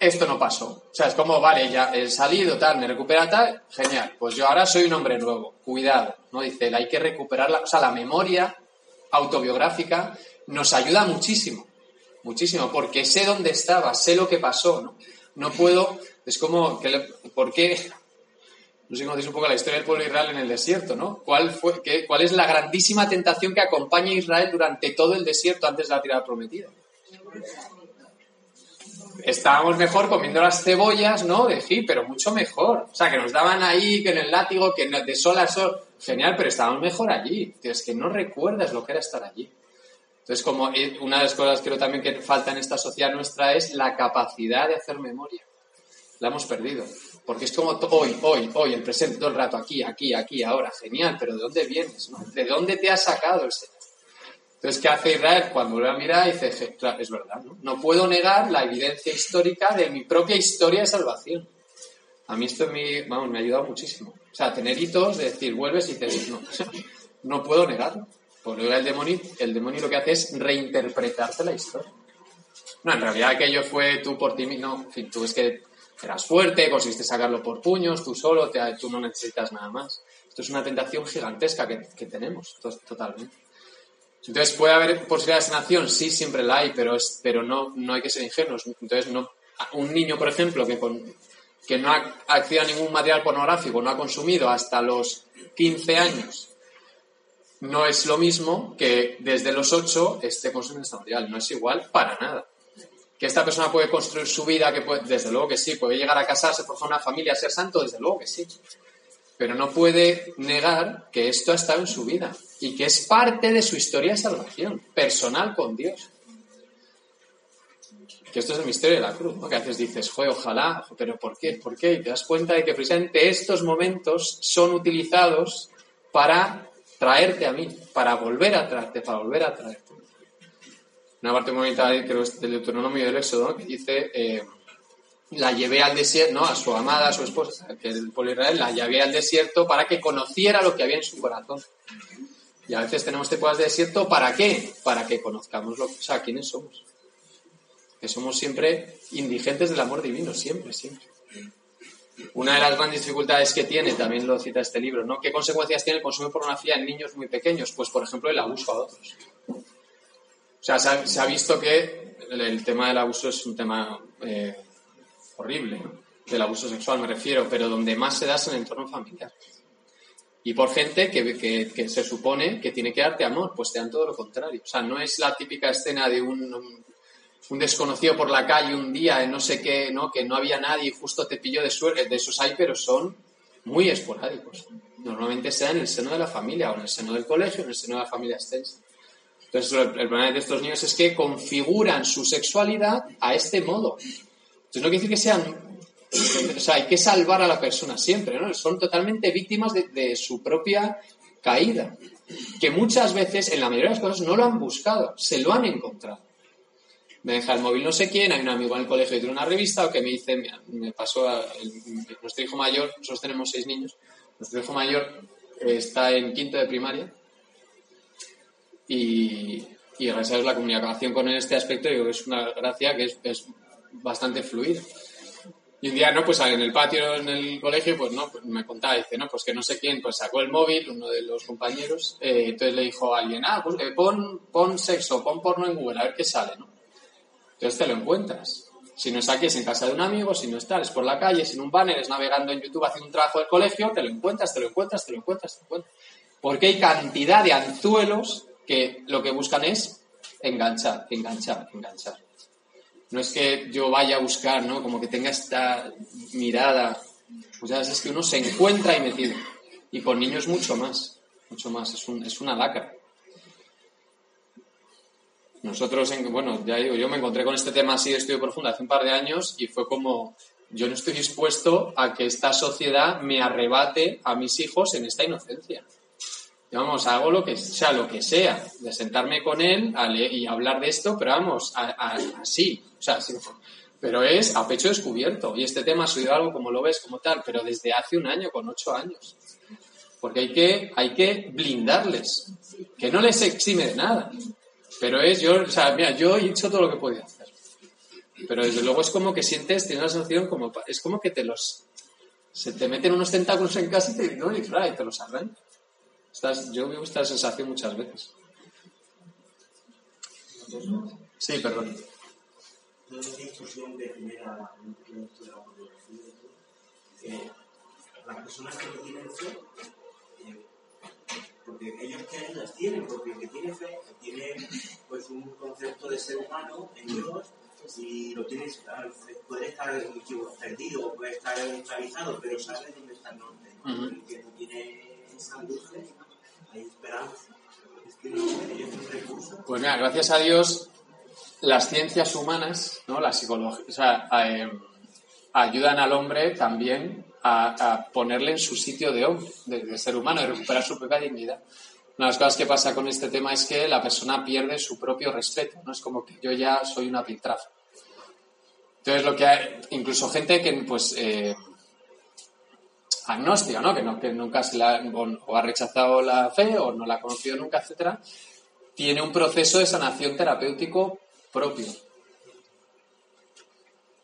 esto no pasó. O sea, es como, vale, ya he salido, tal, me recupera tal, genial, pues yo ahora soy un hombre nuevo, cuidado, ¿no? Dice, hay que recuperarla, o sea, la memoria autobiográfica nos ayuda muchísimo, muchísimo, porque sé dónde estaba, sé lo que pasó, ¿no? No puedo, es como, que le- ¿por qué? No sé conocéis un poco la historia del pueblo Israel en el desierto, ¿no? ¿Cuál, fue, qué, ¿Cuál es la grandísima tentación que acompaña a Israel durante todo el desierto antes de la tirada prometida? Estábamos mejor comiendo las cebollas, ¿no? De sí, pero mucho mejor. O sea, que nos daban ahí, que en el látigo, que de sol a sol. Genial, pero estábamos mejor allí. Es que no recuerdas lo que era estar allí. Entonces, como eh, una de las cosas creo también que falta en esta sociedad nuestra es la capacidad de hacer memoria. La hemos perdido. Porque es como hoy, hoy, hoy, el presente, todo el rato, aquí, aquí, aquí, ahora, genial, pero ¿de dónde vienes? no? ¿De dónde te ha sacado el? Entonces, ¿qué hace Israel? Cuando vuelve a mirar, dice, "Je, claro, es verdad, ¿no? No puedo negar la evidencia histórica de mi propia historia de salvación. A mí esto me, vamos, me ha ayudado muchísimo. O sea, tener hitos de decir, vuelves y dices, no, no puedo negarlo. Porque el demonio, el demonio lo que hace es reinterpretarte la historia. No, en realidad aquello fue tú por ti mismo. No, en fin, tú es que eras fuerte, conseguiste sacarlo por puños, tú solo, te- tú no necesitas nada más. Esto es una tentación gigantesca que, que tenemos, to- totalmente. Entonces, ¿puede haber posibilidades de sanación? Sí, siempre la hay, pero, es, pero no, no hay que ser ingenuos. Entonces, no, un niño, por ejemplo, que, con, que no ha accedido a ningún material pornográfico, no ha consumido hasta los 15 años, no es lo mismo que desde los 8 esté consumiendo este material. No es igual para nada. Que esta persona puede construir su vida, que puede, desde luego que sí, puede llegar a casarse, formar una familia, ser santo, desde luego que sí. Pero no puede negar que esto ha estado en su vida y que es parte de su historia de salvación, personal con Dios. Que esto es el misterio de la cruz, ¿no? Que a veces dices, joder, ojalá, pero ¿por qué? ¿Por qué? Y te das cuenta de que precisamente estos momentos son utilizados para traerte a mí, para volver a traerte, para volver a traerte. Una parte muy bonita, creo, del Deuteronomio del Éxodo, ¿no? que dice, eh, la llevé al desierto, ¿no? A su amada, a su esposa, que el pueblo Israel, la llevé al desierto para que conociera lo que había en su corazón. Y a veces tenemos temporadas de desierto, ¿para qué? Para que conozcamos lo, o sea, quiénes somos. Que somos siempre indigentes del amor divino, siempre, siempre. Una de las grandes dificultades que tiene, también lo cita este libro, ¿no? ¿Qué consecuencias tiene el consumo de pornografía en niños muy pequeños? Pues, por ejemplo, el abuso a otros. O sea, se ha, visto que el, el tema del abuso es un tema eh, horrible, del abuso sexual me refiero, pero donde más se da es en el entorno familiar. Y por gente que, que, que se supone que tiene que darte amor, pues te dan todo lo contrario. O sea, no es la típica escena de un, un desconocido por la calle un día, no sé qué, ¿no? que no había nadie y justo te pilló de suerte, de esos hay, pero son muy esporádicos. Normalmente sea en el seno de la familia o en el seno del colegio, en el seno de la familia extensa. Entonces, el, problema de estos niños es que configuran su sexualidad a este modo. Entonces, no quiere decir que sean. O sea, hay que salvar a la persona siempre, ¿no? Son totalmente víctimas de, su propia caída. Que muchas veces, en la mayoría de las cosas, no lo han buscado, se lo han encontrado me deja el móvil no sé quién, hay un amigo en el colegio que tiene una revista o que me dice, me pasó a nuestro hijo mayor, nosotros tenemos seis niños, nuestro hijo mayor está en quinto de primaria y, y gracias a la comunicación con él en este aspecto que es una gracia que es, bastante fluida. Y un día, ¿no? Pues en el patio, en el colegio, pues no, pues me contaba, dice, no, pues que no sé quién, pues sacó el móvil, uno de los compañeros, eh, entonces le dijo a alguien, ah, pues eh, pon, pon sexo, pon porno en Google, a ver qué sale, ¿no? Entonces te lo encuentras. Si no es aquí, es en casa de un amigo, si no estás, es por la calle, sin un banner, es navegando en YouTube haciendo un trabajo del colegio, te lo encuentras, te lo encuentras, te lo encuentras, te lo encuentras. Porque hay cantidad de anzuelos que lo que buscan es enganchar, enganchar, enganchar. No es que yo vaya a buscar, ¿no? Como que tenga esta mirada. Pues ya es que uno se encuentra y metido. Y con niños mucho más, mucho más. Es, un, es una lacra. Nosotros, bueno, ya digo, yo me encontré con este tema así de estudio profundo hace un par de años y fue como, yo no estoy dispuesto a que esta sociedad me arrebate a mis hijos en esta inocencia. Vamos, hago lo que sea, lo que sea, de sentarme con él y hablar de esto, pero vamos, así, o sea, pero es a pecho descubierto. Y este tema ha sido algo como lo ves, como tal, pero desde hace un año, con ocho años. Porque hay que, hay que blindarles, que no les exime de nada. Pero es, yo, o sea, mira, yo he hecho todo lo que podía hacer. Pero desde luego es como que sientes, tienes una sensación como, es como que te los, se te meten unos tentáculos en casa y te, ¿no? y te los arrancan. Estás, yo vivo esta sensación muchas veces. Sí, perdón. No es discusión de primera eh, las personas que no tienen fe porque ellos que las tienen, porque el que tiene fe tiene pues un concepto de ser humano en Dios y lo tienes, puede estar perdido, puede estar esclavizado, pero sabe dónde está el norte. El que no tiene esa luz, hay esperanza. Pues mira, gracias a Dios, las ciencias humanas, ¿no? la psicología, eh, ayudan al hombre también a, ponerle en su sitio de hombre, de, ser humano, de recuperar su propia dignidad. Una de las cosas que pasa con este tema es que la persona pierde su propio respeto, ¿no? Es como que yo ya soy una piltrafa. Entonces, lo que hay, incluso gente que, pues, eh, agnóstica, ¿no? Que, no, que nunca se la, o, ha rechazado la fe o no la ha conocido nunca, etcétera, tiene un proceso de sanación terapéutico propio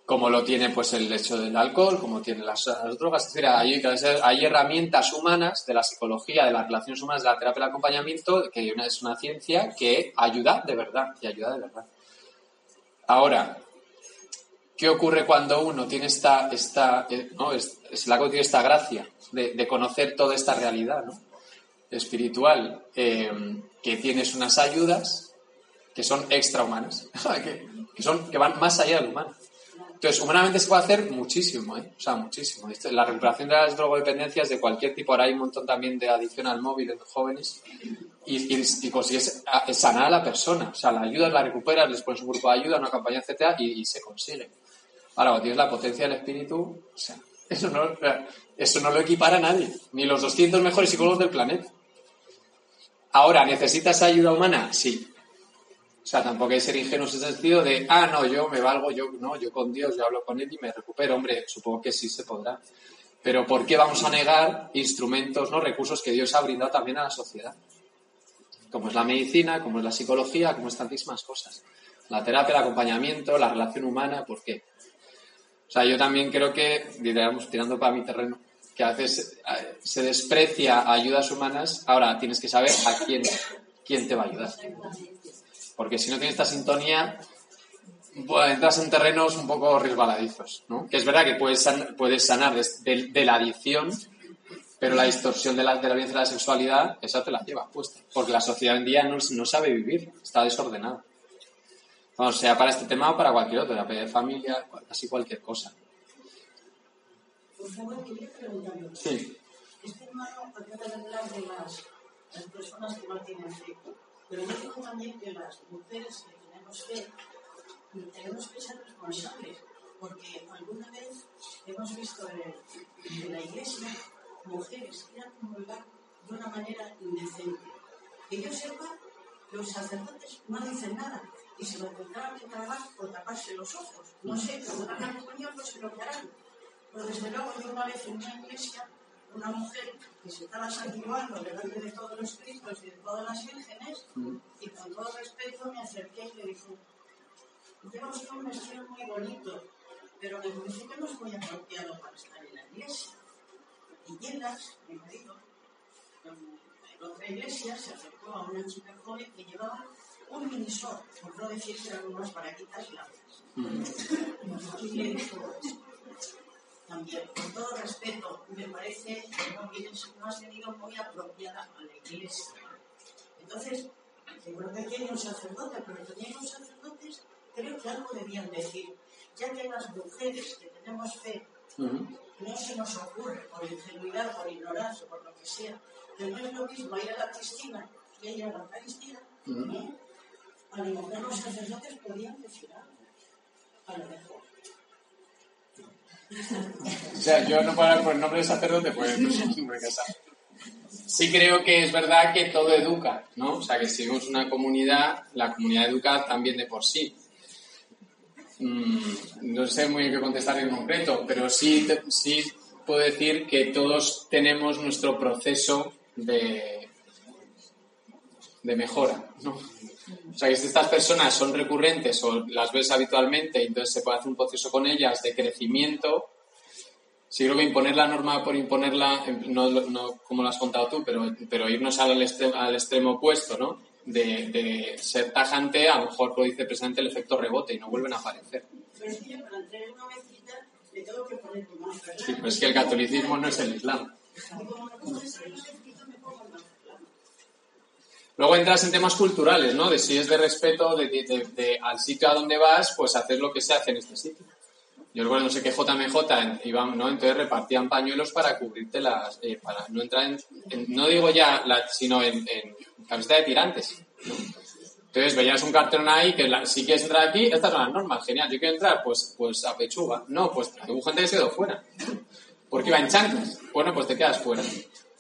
como lo tiene pues el hecho del alcohol, como tiene las, drogas, es hay, herramientas humanas de la psicología, de las relaciones humanas, de la terapia del acompañamiento, que es una ciencia que ayuda de verdad, y ayuda de verdad. Ahora, ¿qué ocurre cuando uno tiene esta, esta eh, no, es, la tiene esta gracia de, conocer toda esta realidad ¿no? espiritual, eh, que tienes unas ayudas que son extrahumanas, que, que, son, que van más allá del humano? Entonces, humanamente se puede hacer muchísimo, ¿eh? O sea, muchísimo. La recuperación de las drogodependencias de cualquier tipo, ahora hay un montón también de adicción al móvil en jóvenes, y, y, consigues sanar a la persona. O sea, la ayudas, la recuperas, les pones un grupo de ayuda, una campaña, etcétera, y, se consigue. Ahora, cuando tienes la potencia del espíritu, o sea, eso no, eso no lo equipara nadie, ni los 200 mejores psicólogos del planeta. Ahora, ¿necesitas ayuda humana? Sí, o sea, tampoco hay que ser ingenuos en el sentido de, ah, no, yo me valgo, yo no, yo con Dios, yo hablo con Él y me recupero. Hombre, supongo que sí se podrá. Pero ¿por qué vamos a negar instrumentos, no recursos que Dios ha brindado también a la sociedad? Como es la medicina, como es la psicología, como es tantísimas cosas. La terapia, el acompañamiento, la relación humana, ¿por qué? O sea, yo también creo que, digamos, tirando para mi terreno, que a veces eh, se desprecia ayudas humanas. Ahora, tienes que saber a quién, quién te va a ayudar. Porque si no tienes esta sintonía, entras en terrenos un poco resbaladizos, ¿no? Que es verdad que puedes, san- puedes sanar de, la adicción, pero la distorsión de la, de la violencia de la sexualidad, esa te la lleva puesta. Porque la sociedad hoy en día no, no sabe vivir, está desordenada. Vamos, sea para este tema o para cualquier otro, la de familia, casi cualquier cosa. Por favor, quería preguntarle. Sí. Este hermano acaba de hablar de las, las personas que no tienen fe, pero yo digo también que las mujeres que tenemos fe tenemos que ser responsables, porque alguna vez hemos visto en, en la iglesia mujeres que han comulgar de una manera indecente. Que yo sepa, los sacerdotes no dicen nada y se lo tendrán que tragar por taparse los ojos. No sé, cuando hagan comunión no se lo que harán. Pero desde luego yo una vez en una iglesia, una mujer que se estaba santiguando delante de todos los cristos y de todas las vírgenes, y con todo respeto me acerqué y le dije, lleva usted un vestido muy bonito, pero me parece que no es muy apropiado para estar en la iglesia. Y Yelas, mi marido, en en otra iglesia se acercó a una chica joven que llevaba un minisor, por no decir que eran unas baraquitas largas. Dijo, también, con todo respeto, me parece que no, vienes, no has venido muy apropiada a la iglesia. Entonces, creo que aquí hay un sacerdote, pero también los sacerdotes creo que algo debían decir, ya que las mujeres que tenemos fe Ujú. no se nos ocurre, por ingenuidad, por ignorancia, por lo que sea, que no es lo mismo ir a la piscina que ir a la Eucaristía, ¿eh? A lo mejor los sacerdotes podían decir algo, a lo mejor. O sea, yo no puedo hablar por el nombre del sacerdote, pues. Sí creo que es verdad que todo educa, ¿no? O sea, que si somos una comunidad, la comunidad educa también de por sí. Mm, no sé muy bien qué contestar en concreto, pero sí, sí puedo decir que todos tenemos nuestro proceso de, de mejora, ¿no? O sea, que si estas personas son recurrentes o las ves habitualmente, entonces se puede hacer un proceso con ellas de crecimiento. Sí creo que imponer la norma por imponerla, em, no, no como lo has contado tú, pero, pero irnos al extremo, al extremo opuesto, ¿no? De, de ser tajante, a lo mejor produce precisamente el efecto rebote y no vuelven a aparecer. Pero es que yo para entrar en una le tengo que poner tu ¿verdad? Sí, pero es que el catolicismo no es el islam. Y como no puedo entrar en una mezquita, me pongo el más, ¿verdad? Luego entras en temas culturales, ¿no? De si es de respeto de, de- de- de- al sitio a donde vas, pues hacer lo que se hace en este sitio. Yo recuerdo, no sé qué JMJ iban, ¿no? Entonces repartían pañuelos para cubrirte las, eh, para no entrar en, en- no digo ya, la- sino en, en camiseta de tirantes. Entonces veías un cartón ahí que la- si quieres entrar aquí, estas son las normas, genial. Yo quiero entrar, pues, pues a pechuga. No, pues hubo gente que se quedó fuera. Porque iba en chanclas. Bueno, pues te quedas fuera.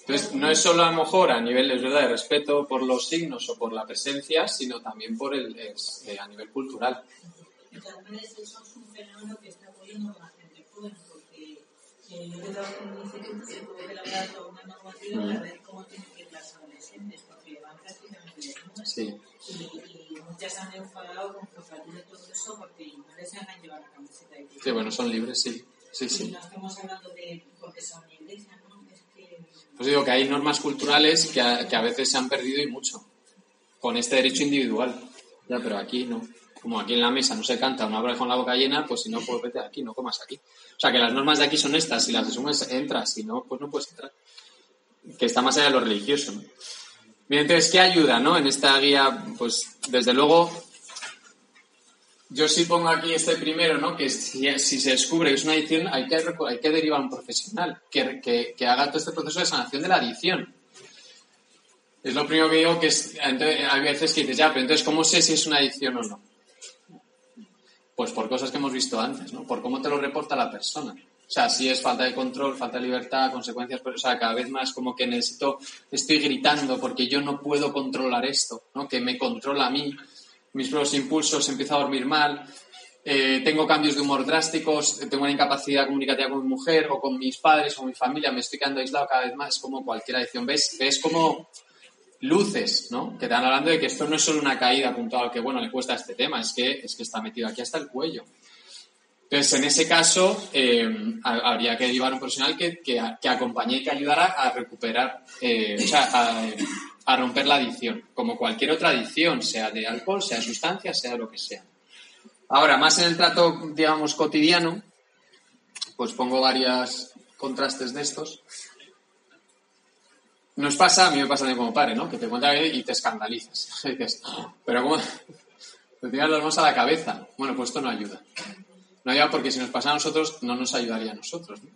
Entonces, no es solo a lo mejor a nivel, es verdad, de respeto por los signos o por la presencia, sino también por el, es, eh, a nivel cultural. De todas maneras, eso es un fenómeno que está ocurriendo con la gente joven, porque eh, yo que un instituto se puede elaborar toda una normativa para ver cómo tienen que ir las adolescentes, porque van prácticamente desnudas. Sí. Y, y muchas han enfadado con Cofradía y todo eso porque no les dejan llevar la camiseta de Sí, bueno, son libres, sí. Sí, Y sí. no estamos hablando de porque son iglesia, ¿no? Es que Pues digo que hay normas culturales que a, que a veces se han perdido y mucho. Con este derecho individual. Ya, pero aquí no. Como aquí en la mesa no se canta una obra con la boca llena, pues si no, pues vete aquí, no comas aquí. O sea, que las normas de aquí son estas. Si las asumes, entras. Si no, pues no puedes entrar. Que está más allá de lo religioso. ¿no? Bien, entonces, ¿qué ayuda, no? En esta guía, pues, desde luego, yo sí pongo aquí este primero, ¿no? Que si, se descubre que es una adicción, hay que, hay que derivar a un profesional que, que, que haga todo este proceso de sanación de la adicción. Es lo primero que digo que es, entonces, hay veces que dices, ya, pero entonces, ¿cómo sé si es una adicción o no? Pues por cosas que hemos visto antes, ¿no? Por cómo te lo reporta la persona. O sea, si es falta de control, falta de libertad, consecuencias, pero, o sea, cada vez más como que necesito, estoy gritando porque yo no puedo controlar esto, ¿no? Que me controla a mí, mis propios impulsos, empiezo a dormir mal, eh, tengo cambios de humor drásticos, tengo una incapacidad comunicativa con mi mujer o con mis padres o con mi familia, me estoy quedando aislado cada vez más, como cualquier adicción. ¿Ves? ¿Ves como luces, ¿no? Que te están hablando de que esto no es solo una caída puntual que, bueno, le cuesta este tema, es que, es que está metido aquí hasta el cuello. Entonces, en ese caso, eh, ha- habría que llevar un profesional que, que, que acompañe y que ayudara a recuperar, eh, o sea, a, a romper la adicción, como cualquier otra adicción, sea de alcohol, sea de sustancias, sea lo que sea. Ahora, más en el trato, digamos, cotidiano, pues pongo varios contrastes de estos. Nos pasa, a mí me pasa también como padre, ¿no? Que te cuentan y te escandalizas. Dices, "Oh, pero ¿cómo? Te tiras las manos a la cabeza. Bueno, pues esto no ayuda. No ayuda porque si nos pasa a nosotros, no nos ayudaría a nosotros. ¿no?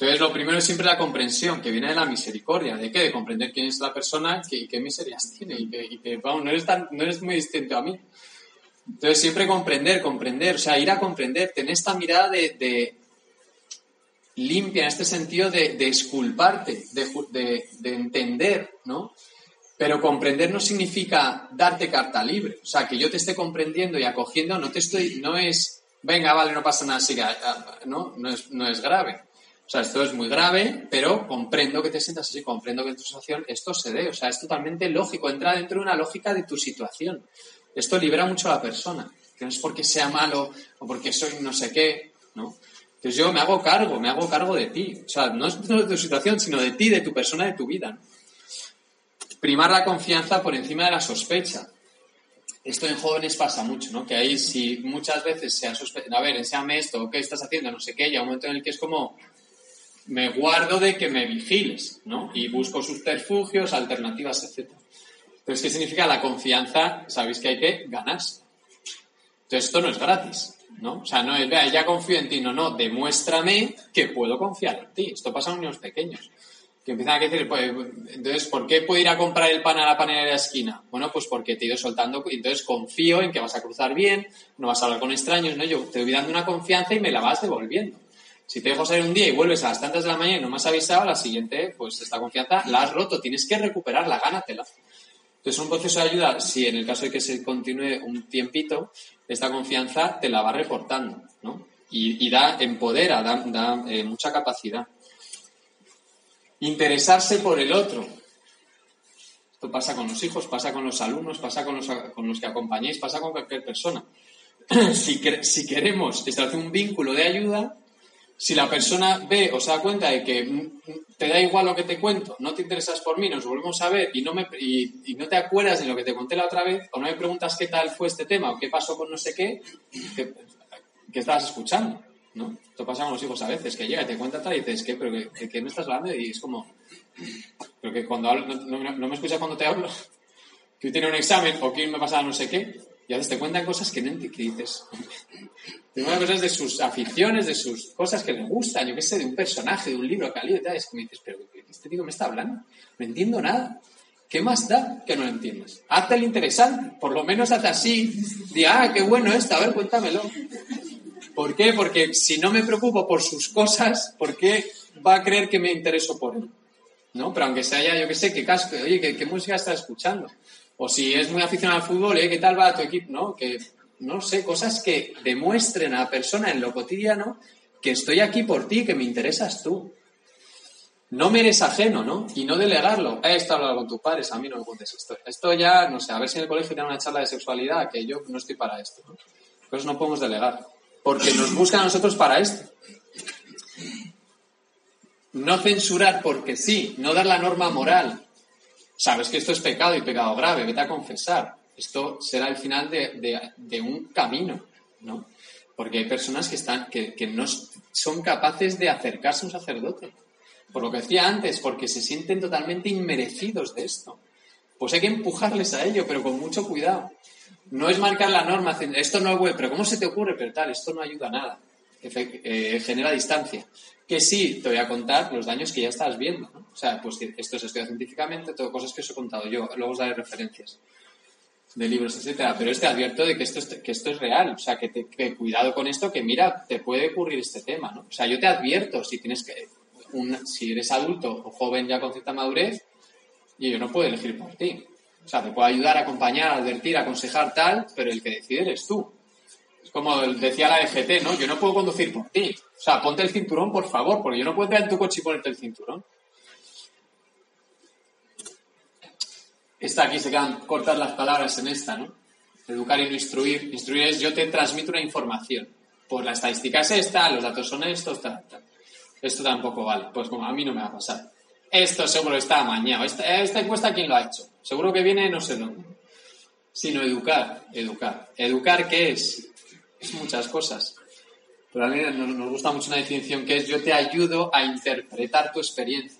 Entonces, lo primero es siempre la comprensión, que viene de la misericordia. ¿De qué? De comprender quién es la persona y qué miserias tiene. Y que, vamos, no eres, tan, no eres muy distinto a mí. Entonces, siempre comprender, comprender. O sea, ir a comprender, tener esta mirada de, limpia, en este sentido de, de de, de- de entender, ¿no? Pero comprender no significa darte carta libre. O sea, que yo te esté comprendiendo y acogiendo, no te estoy, no es, venga, vale, no pasa nada, siga, ah, ¿no? No es, no es grave. O sea, esto es muy grave, pero comprendo que te sientas así, comprendo que en tu situación esto se dé. O sea, es totalmente lógico, entra dentro de una lógica de tu situación. Esto libera mucho a la persona, que no es porque sea malo o porque soy no sé qué, ¿no? Entonces yo me hago cargo, me hago cargo de ti. O sea, no es de tu situación, sino de ti, de tu persona, de tu vida. Primar la confianza por encima de la sospecha. Esto en jóvenes pasa mucho, ¿no? Que ahí si muchas veces se ha sospechado, a ver, enséñame esto, ¿qué estás haciendo? No sé qué, y hay un momento en el que es como, me guardo de que me vigiles, ¿no? Y busco subterfugios, alternativas, etc. Entonces, ¿qué significa la confianza? Sabéis que hay que ganarse. Entonces, esto no es gratis, ¿no? O sea, no es, vea, ya confío en ti, no, no, demuéstrame que puedo confiar en ti. Esto pasa en niños pequeños. Que empiezan a decir, pues, entonces, ¿por qué puedo ir a comprar el pan a la panera de la esquina? Bueno, pues porque te he ido soltando, entonces confío en que vas a cruzar bien, no vas a hablar con extraños, ¿no? Yo te voy dando una confianza y me la vas devolviendo. Si te dejo salir un día y vuelves a las tantas de la mañana y no me has avisado, la siguiente, pues esta confianza la has roto, tienes que recuperarla, gánatela. Entonces, un proceso de ayuda, si en el caso de que se continúe un tiempito, esta confianza te la va reportando, ¿no? Y, da, empodera, da, eh, mucha capacidad. Interesarse por el otro. Esto pasa con los hijos, pasa con los alumnos, pasa con los, con los que acompañéis, pasa con cualquier persona. si, si queremos establecer un vínculo de ayuda, si la persona ve o se da cuenta de que mm, te da igual lo que te cuento, no te interesas por mí, nos volvemos a ver y no, me, y, y no te acuerdas de lo que te conté la otra vez, o no me preguntas qué tal fue este tema o qué pasó con no sé qué, que, que estabas escuchando, ¿no? Esto pasa con los hijos a veces, que llega y te cuenta tal y dices, ¿qué? ¿Pero que, de qué me estás hablando? Y es como, pero que cuando hablo, no, no- no me escuchas cuando te hablo, que hoy tiene un examen o que hoy me pasa no sé qué, y a veces te cuentan cosas que no que dices, te cuentan cosas de sus aficiones, de sus cosas que le gustan, yo qué sé, de un personaje, de un libro que ha leído y tal, es como dices, pero ¿qué- este tío me está hablando, no entiendo nada. ¿Qué más da que no lo entiendas? Hazte el interesante, por lo menos hazte así, di, ah, qué bueno esto, a ver, cuéntamelo. ¿Por qué? Porque si no me preocupo por sus cosas, ¿por qué va a creer que me intereso por él? ¿No? Pero aunque sea ya, yo qué sé, qué casco, oye, ¿qué, qué música estás escuchando? O si es muy aficionado al fútbol, ¿eh? ¿qué tal va tu equipo? ¿No? Que, no sé, cosas que demuestren a la persona en lo cotidiano que estoy aquí por ti, que me interesas tú. No me eres ajeno, ¿no? Y no delegarlo. Eh, esto hablado con tus padres, a mí no me cuentes esto. Esto ya, no sé, a ver si en el colegio tienen una charla de sexualidad, que yo no estoy para esto. ¿no? Pues no podemos delegar. Porque nos buscan a nosotros para esto. No censurar porque sí, no dar la norma moral. Sabes que esto es pecado y pecado grave, vete a confesar. Esto será el final de, de- de un camino, ¿no? Porque hay personas que, están, que, que no son capaces de acercarse a un sacerdote. Por lo que decía antes, porque se sienten totalmente inmerecidos de esto. Pues hay que empujarles a ello, pero con mucho cuidado. No es marcar la norma, esto no es bueno, pero ¿cómo se te ocurre? Pero tal, esto no ayuda a nada. Eh, genera distancia. Que sí, te voy a contar los daños que ya estás viendo. ¿no? O sea, pues esto se estudia científicamente, todo cosas que os he contado yo. Luego os daré referencias de libros, etcétera. Pero este advierto de que esto es, que esto es real. O sea, que, te- que cuidado con esto, que mira, te puede ocurrir este tema. ¿no? O sea, yo te advierto si tienes que. un- si eres adulto o joven ya con cierta madurez, y yo no puedo elegir por ti. O sea, te puedo ayudar, acompañar, advertir, aconsejar tal, pero el que decide eres tú. Es como decía la EGT, ¿no? Yo no puedo conducir por ti. O sea, ponte el cinturón, por favor, porque yo no puedo entrar en tu coche y ponerte el cinturón. Esta aquí se quedan cortas las palabras en esta, ¿no? Educar y no instruir. Instruir es yo te transmito una información. Pues la estadística es esta, los datos son estos, tal, tal. Esto tampoco vale. Pues como a mí no me va a pasar. Esto seguro está amañado. Esta, esta encuesta, ¿quién lo ha hecho? Seguro que viene no sé dónde. Sino educar, educar. ¿Educar qué es? es muchas cosas. Pero a mí nos, nos gusta mucho una definición que es yo te ayudo a interpretar tu experiencia.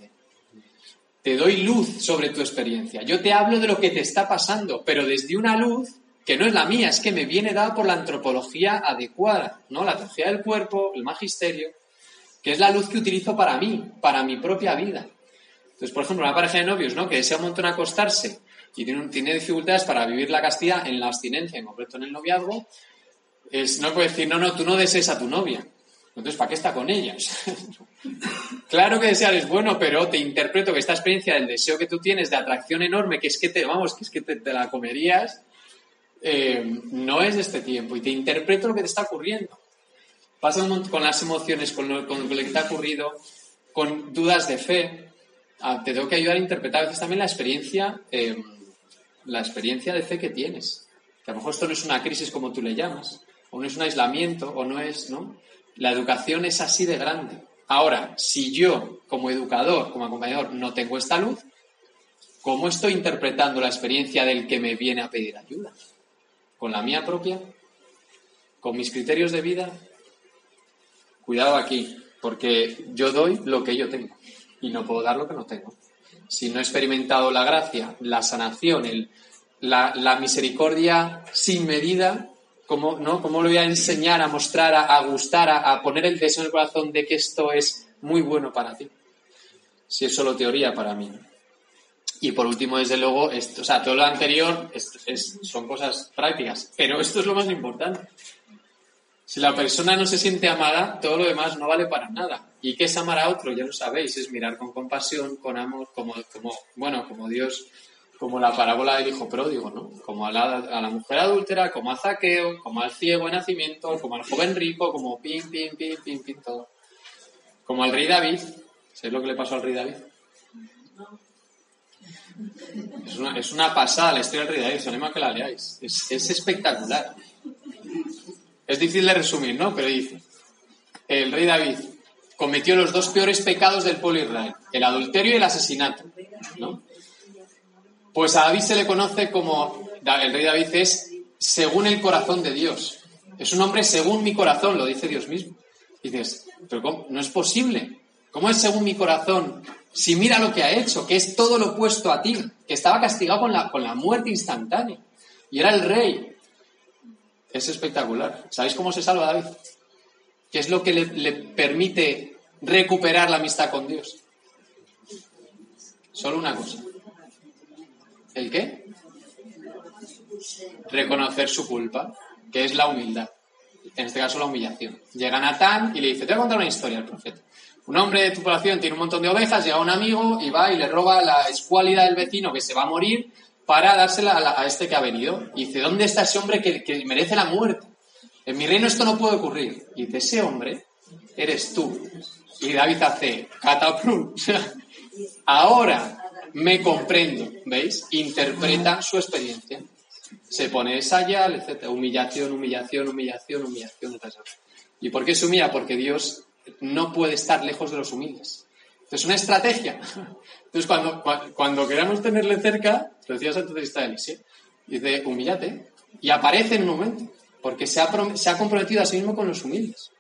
Te doy luz sobre tu experiencia. Yo te hablo de lo que te está pasando, pero desde una luz que no es la mía, es que me viene dada por la antropología adecuada, ¿no? La teología del cuerpo, el magisterio, que es la luz que utilizo para mí, para mi propia vida. Entonces, por ejemplo, una pareja de novios, ¿no? Que desea un montón acostarse y tiene, dificultades para vivir la castidad en la abstinencia, en concreto en el noviazgo, es, no puede decir, no, no, tú no desees a tu novia. Entonces, ¿para qué está con ella? claro que desear es bueno, pero te interpreto que esta experiencia del deseo que tú tienes de atracción enorme, que es que te, vamos, que es que te, la comerías, eh, no es este tiempo. Y te interpreto lo que te está ocurriendo. Pasa un montón con las emociones, con lo, que te ha ocurrido, con dudas de fe. Ah, te tengo que ayudar a interpretar a veces también la experiencia, eh, la experiencia de fe que tienes. Que a lo mejor esto no es una crisis como tú le llamas, o no es un aislamiento, o no es, ¿no? La educación es así de grande. Ahora, si yo, como educador, como acompañador, no tengo esta luz, ¿cómo estoy interpretando la experiencia del que me viene a pedir ayuda? ¿Con la mía propia? ¿Con mis criterios de vida? Cuidado aquí, porque yo doy lo que yo tengo y no puedo dar lo que no tengo. Si no he experimentado la gracia, la sanación, la misericordia sin medida, ¿cómo, no? ¿cómo lo voy a enseñar, a mostrar, a, gustar, a, poner el deseo en el corazón de que esto es muy bueno para ti? Si es solo teoría para mí. Y por último, desde luego, esto, o sea, todo lo anterior es- son cosas prácticas, pero esto es lo más importante. Si la persona no se siente amada, todo lo demás no vale para nada. ¿Y qué es amar a otro? Ya lo sabéis, es mirar con compasión, con amor, como bueno, como Dios, como la parábola del hijo pródigo, ¿no? Como a la, a la mujer adúltera, como a Zaqueo, como al ciego de nacimiento, como al joven rico, como pim, pim, pim, pim, pim, todo. Como al rey David. ¿Sabéis lo que le pasó al rey David? Es una, es una pasada la historia del rey David, os animo a que la leáis. Es, es espectacular. Es difícil de resumir, ¿no? Pero dice, el rey David cometió los dos peores pecados del pueblo Israel, el adulterio y el asesinato, ¿no? Pues a David se le conoce como, el rey David es según el corazón de Dios. Es un hombre según mi corazón, lo dice Dios mismo. Y dices, pero no es posible. ¿Cómo es según mi corazón? Si mira lo que ha hecho, que es todo lo opuesto a ti, que estaba castigado con la, con la muerte instantánea. Y era el rey. Es espectacular. ¿Sabéis cómo se salva David? ¿Qué es lo que le permite recuperar la amistad con Dios? Solo una cosa. ¿El qué? Reconocer su culpa, que es la humildad. En este caso, la humillación. Llega Natán y le dice: Te voy a contar una historia al profeta. Un hombre de tu población tiene un montón de ovejas, llega un amigo y va y le roba la escuálida del vecino que se va a morir para dársela a, este que ha venido. Y dice: ¿Dónde está ese hombre que, merece la muerte? En mi reino esto no puede ocurrir. Y dice: Ese hombre eres tú. Y David hace cataprum. Ahora me comprendo, ¿veis? Interpreta su experiencia. Se pone esa yal, etc. Humillación, humillación, humillación, humillación. etc. ¿Y por qué se humilla? Porque Dios no puede estar lejos de los humildes. Es una estrategia. Entonces, cuando, cua- cuando queramos tenerle cerca, lo decía Santo Teresa de Eliseo, dice, humíllate. Y aparece en un momento, porque se ha, prom- se ha comprometido a sí mismo con los humildes.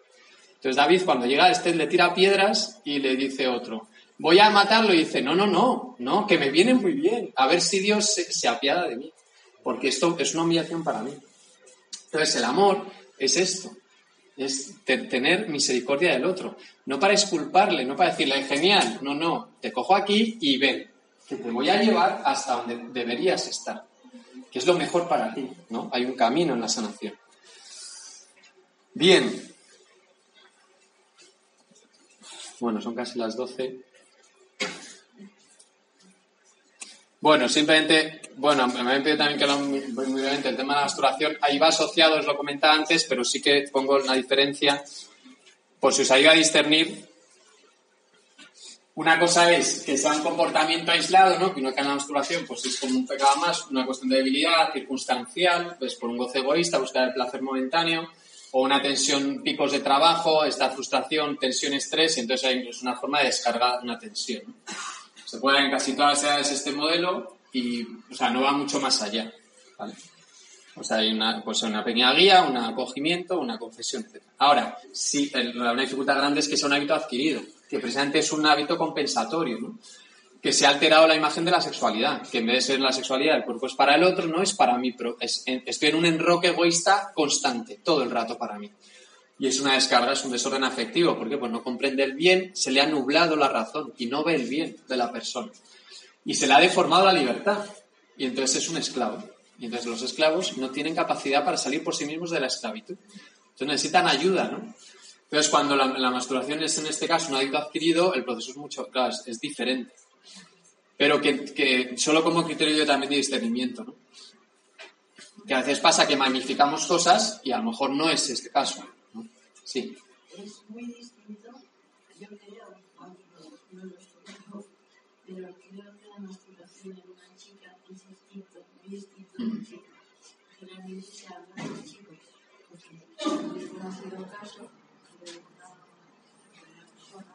Entonces David cuando llega a este le tira piedras y le dice otro, voy a matarlo y dice, no, no, no, no, que me viene muy bien, a ver si Dios se, apiada de mí, porque esto es una humillación para mí. Entonces el amor es esto, es te- tener misericordia del otro, no para exculparle, no para decirle, genial, no, no, te cojo aquí y ven, que te voy a llevar hasta donde deberías estar, que es lo mejor para ti, ¿no? Hay un camino en la sanación. Bien, bueno, son casi las 12. Bueno, simplemente, bueno, me habían pedido también que lo muy, brevemente el tema de la masturbación. Ahí va asociado, os lo comentaba antes, pero sí que pongo una diferencia por si os ayuda a discernir. Una cosa es que sea un comportamiento aislado, ¿no? Que que en la masturbación pues es como un pecado más, una cuestión de debilidad circunstancial, pues por un goce egoísta, buscar el placer momentáneo, o una tensión, picos de trabajo, esta frustración, tensión, estrés, y entonces es una forma de descargar una tensión. Se puede en casi todas las edades este modelo y, o sea, no va mucho más allá. ¿vale? O sea, hay una, pues una pequeña guía, un acogimiento, una confesión, etc. Ahora, sí, una dificultad grande es que sea un hábito adquirido, que precisamente es un hábito compensatorio, ¿no? que se ha alterado la imagen de la sexualidad, que en vez de ser la sexualidad, el cuerpo es para el otro, no es para mí, pero es- estoy en un enroque egoísta constante, todo el rato para mí. Y es una descarga, es un desorden afectivo, porque pues no comprende el bien, se le ha nublado la razón y no ve el bien de la persona. Y se le ha deformado la libertad, y entonces es un esclavo. Y entonces los esclavos no tienen capacidad para salir por sí mismos de la esclavitud. Entonces necesitan ayuda, ¿no? Entonces cuando la, la masturbación es en este caso un hábito adquirido, el proceso es mucho, claro, es, diferente pero que, que solo como criterio yo también de discernimiento, ¿no? Que a veces pasa que magnificamos cosas y a lo mejor no es este caso. Sí. es muy distinto, yo creo, aunque no lo estudio, pero creo que la masturbación en una chica es distinto, muy distinto de un chico. Generalmente se habla de chicos, porque conocido casos de una, de una persona,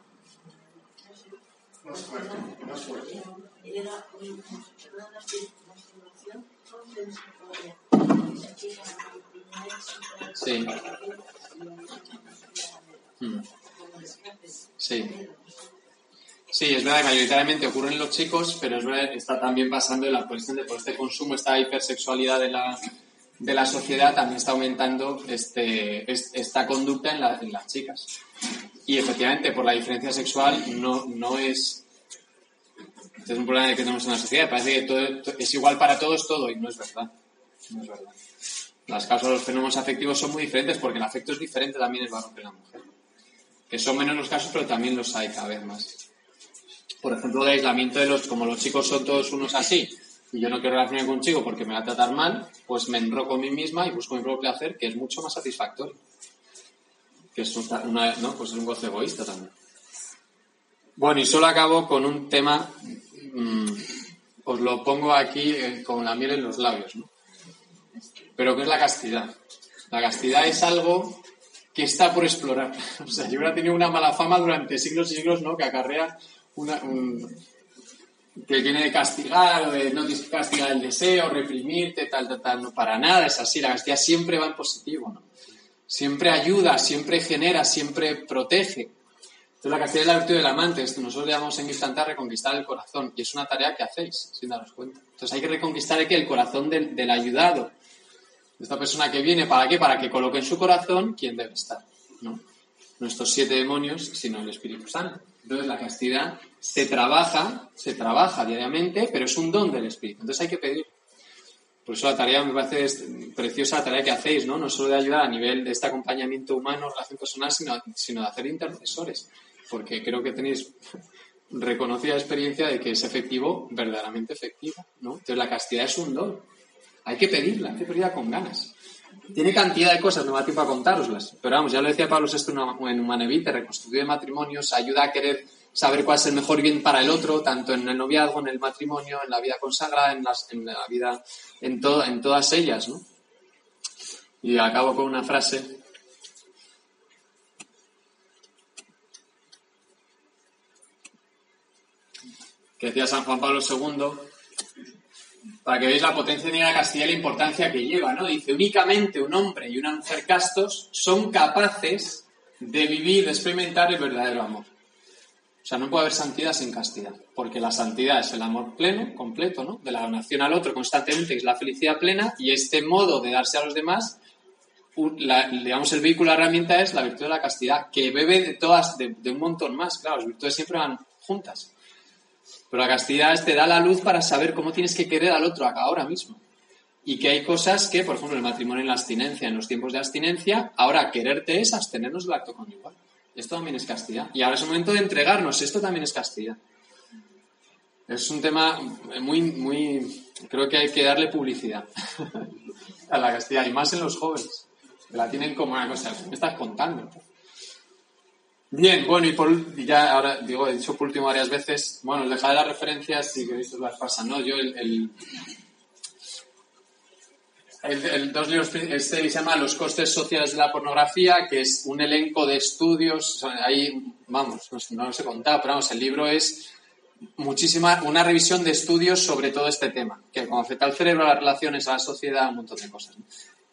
Más fuerte, más fuerte. era una masturbación compensatoria. Esa chica no tenía éxito, Sí. Mm. Sí. Sí, es verdad que mayoritariamente ocurre en los chicos, pero es verdad que está también pasando en la cuestión de por este consumo, esta hipersexualidad de la, de la sociedad, también está aumentando este, es- esta conducta en, la- en las chicas. Y efectivamente, por la diferencia sexual, no, no es. Este es un problema que tenemos en la sociedad. Parece que todo, to- es igual para todos todo, y no es verdad. No es verdad. Las causas de los fenómenos afectivos son muy diferentes porque el afecto es diferente también el varón que la mujer que son menos los casos, pero también los hay cada vez más. Por ejemplo, el aislamiento de los, como los chicos son todos unos así, y yo no quiero relacionarme con un chico porque me va a tratar mal, pues me enroco a mí misma y busco mi propio placer, que es mucho más satisfactorio. Que es una, ¿no? pues es un gozo egoísta también. Bueno, y solo acabo con un tema, mm, os lo pongo aquí eh, con la miel en los labios, ¿no? Pero que es la castidad. La castidad es algo que está por explorar. O sea, yo hubiera tenido una mala fama durante siglos y siglos, ¿no? Que acarrea una, un- que viene de castigar, de no castigar el deseo, reprimirte, tal, tal, tal. No, para nada es así. La castidad siempre va en positivo, ¿no? Siempre ayuda, siempre genera, siempre protege. Entonces la castidad es la virtud del amante. Esto nosotros le llamamos en Cristantar reconquistar el corazón. Y es una tarea que hacéis, sin daros cuenta. Entonces hay que reconquistar aquí el corazón del, ayudado, esta persona que viene, ¿para qué? Para que coloque en su corazón quién debe estar, ¿no? No estos siete demonios, sino el Espíritu Santo. Entonces la castidad se trabaja, se trabaja diariamente, pero es un don del Espíritu. Entonces hay que pedir. Por eso la tarea me parece preciosa la tarea que hacéis, ¿no? No solo de ayudar a nivel de este acompañamiento humano, relación personal, sino, sino de hacer intercesores. Porque creo que tenéis reconocida experiencia de que es efectivo, verdaderamente efectivo, ¿no? Entonces la castidad es un don. Hay que pedirla, hay que pedirla con ganas. Tiene cantidad de cosas, no me da tiempo a contároslas. Pero vamos, ya lo decía Pablo VI en Humanevite, reconstruir de matrimonios ayuda a querer saber cuál es el mejor bien para el otro, tanto en el noviazgo, en el matrimonio, en la vida consagrada, en, la vida, en, en todas ellas, ¿no? Y acabo con una frase. que decía San Juan Pablo II, para que veáis la potencia de la castidad y la importancia que lleva, ¿no? Dice, únicamente un hombre y una mujer castos son capaces de vivir, de experimentar el verdadero amor. O sea, no puede haber santidad sin castidad, porque la santidad es el amor pleno, completo, ¿no? De la donación al otro constantemente, que es la felicidad plena, y este modo de darse a los demás, la- digamos, el vehículo, la herramienta es la virtud de la castidad, que bebe de todas, de un montón más. Claro, las virtudes siempre van juntas. Pero la castidad te da la luz para saber cómo tienes que querer al otro ahora mismo. Y que hay cosas que, por ejemplo, el matrimonio en la abstinencia, en los tiempos de abstinencia, ahora quererte es abstenernos del acto conyugal. Esto también es castidad. Y ahora es el momento de entregarnos. Esto también es castidad. Es un tema muy, muy. Creo que hay que darle publicidad a la castidad, y más en los jóvenes, la tienen como una cosa. Me estás contando. Bien, bueno, y por ya ahora digo, he dicho por último varias veces, bueno, el dejar de las referencias, si queréis os las pasan, ¿no? Yo el, el, dos libros, este se llama Los costes sociales de la pornografía, que es un elenco de estudios, ahí, vamos, no, los he contado, pero vamos, el libro es muchísima, una revisión de estudios sobre todo este tema, que como afecta al cerebro, las relaciones, a la sociedad, un montón de cosas. ¿no?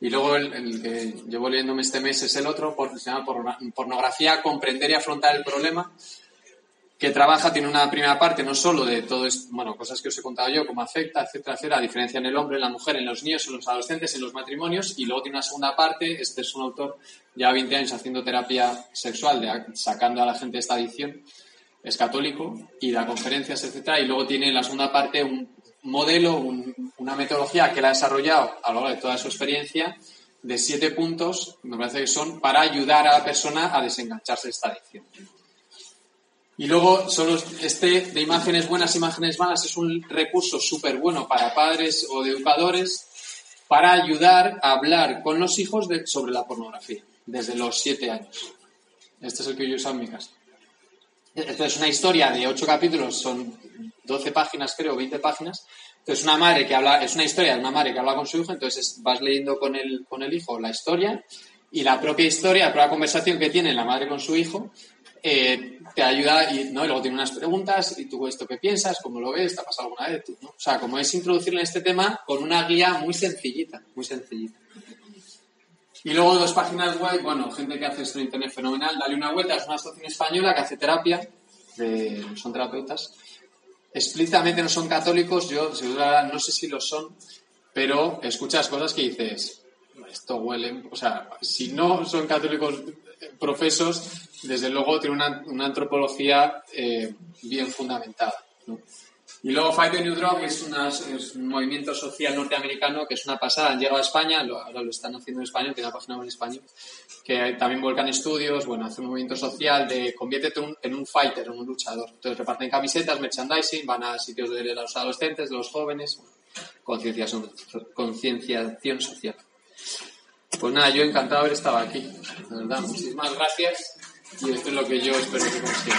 Y luego el, el que llevo leyéndome este mes es el otro, se llama Porno- Pornografía, comprender y afrontar el problema, que trabaja, tiene una primera parte no solo de todo esto, bueno, cosas que os he contado yo, cómo afecta, etcétera, etcétera, la diferencia en el hombre, en la mujer, en los niños, en los adolescentes, en los matrimonios, y luego tiene una segunda parte, este es un autor, ya 20 años haciendo terapia sexual, de- sacando a la gente de esta adicción, es católico, y da conferencias, etcétera, y luego tiene en la segunda parte un modelo, un- una metodología que él ha desarrollado a lo largo de toda su experiencia, de siete puntos, me parece que son, para ayudar a la persona a desengancharse de esta adicción. Y luego, solo este de imágenes buenas, imágenes malas, es un recurso súper bueno para padres o educadores para ayudar a hablar con los hijos de- sobre la pornografía, desde los siete años. Este es el que yo usado en mi casa. Esto es una historia de ocho capítulos, son 12 páginas, creo, 20 páginas. Entonces, una madre que habla, es una historia de una madre que habla con su hijo, entonces vas leyendo con el, con el hijo la historia y la propia historia, la propia conversación que tiene la madre con su hijo, eh, te ayuda y, ¿no? y luego tiene unas preguntas y tú esto qué piensas, cómo lo ves, te ha pasado alguna vez, Tú, ¿no? O sea, como es introducirle en este tema con una guía muy sencillita, muy sencillita. Y luego dos páginas web, bueno, gente que hace esto en internet fenomenal, dale una vuelta, es una asociación española que hace terapia, de- son terapeutas, explícitamente no son católicos, yo no sé si lo son, pero escuchas cosas que dices, esto huele, o sea, si no son católicos profesos, desde luego tiene una, antropología eh, bien fundamentada. Y luego Fight the New Drug es, una- es un movimiento social norteamericano que es una pasada. Han llegado a España, lo- ahora lo están haciendo en español, tiene una página en español, que también volcan estudios, bueno, hace un movimiento social de conviértete un- en un fighter, en un luchador. Entonces reparten camisetas, merchandising, van a sitios de los adolescentes, de los jóvenes, concienciación concienciación social. Pues nada, yo encantado de haber estado aquí. De verdad, muchísimas gracias. Y esto es lo que yo espero que consiga.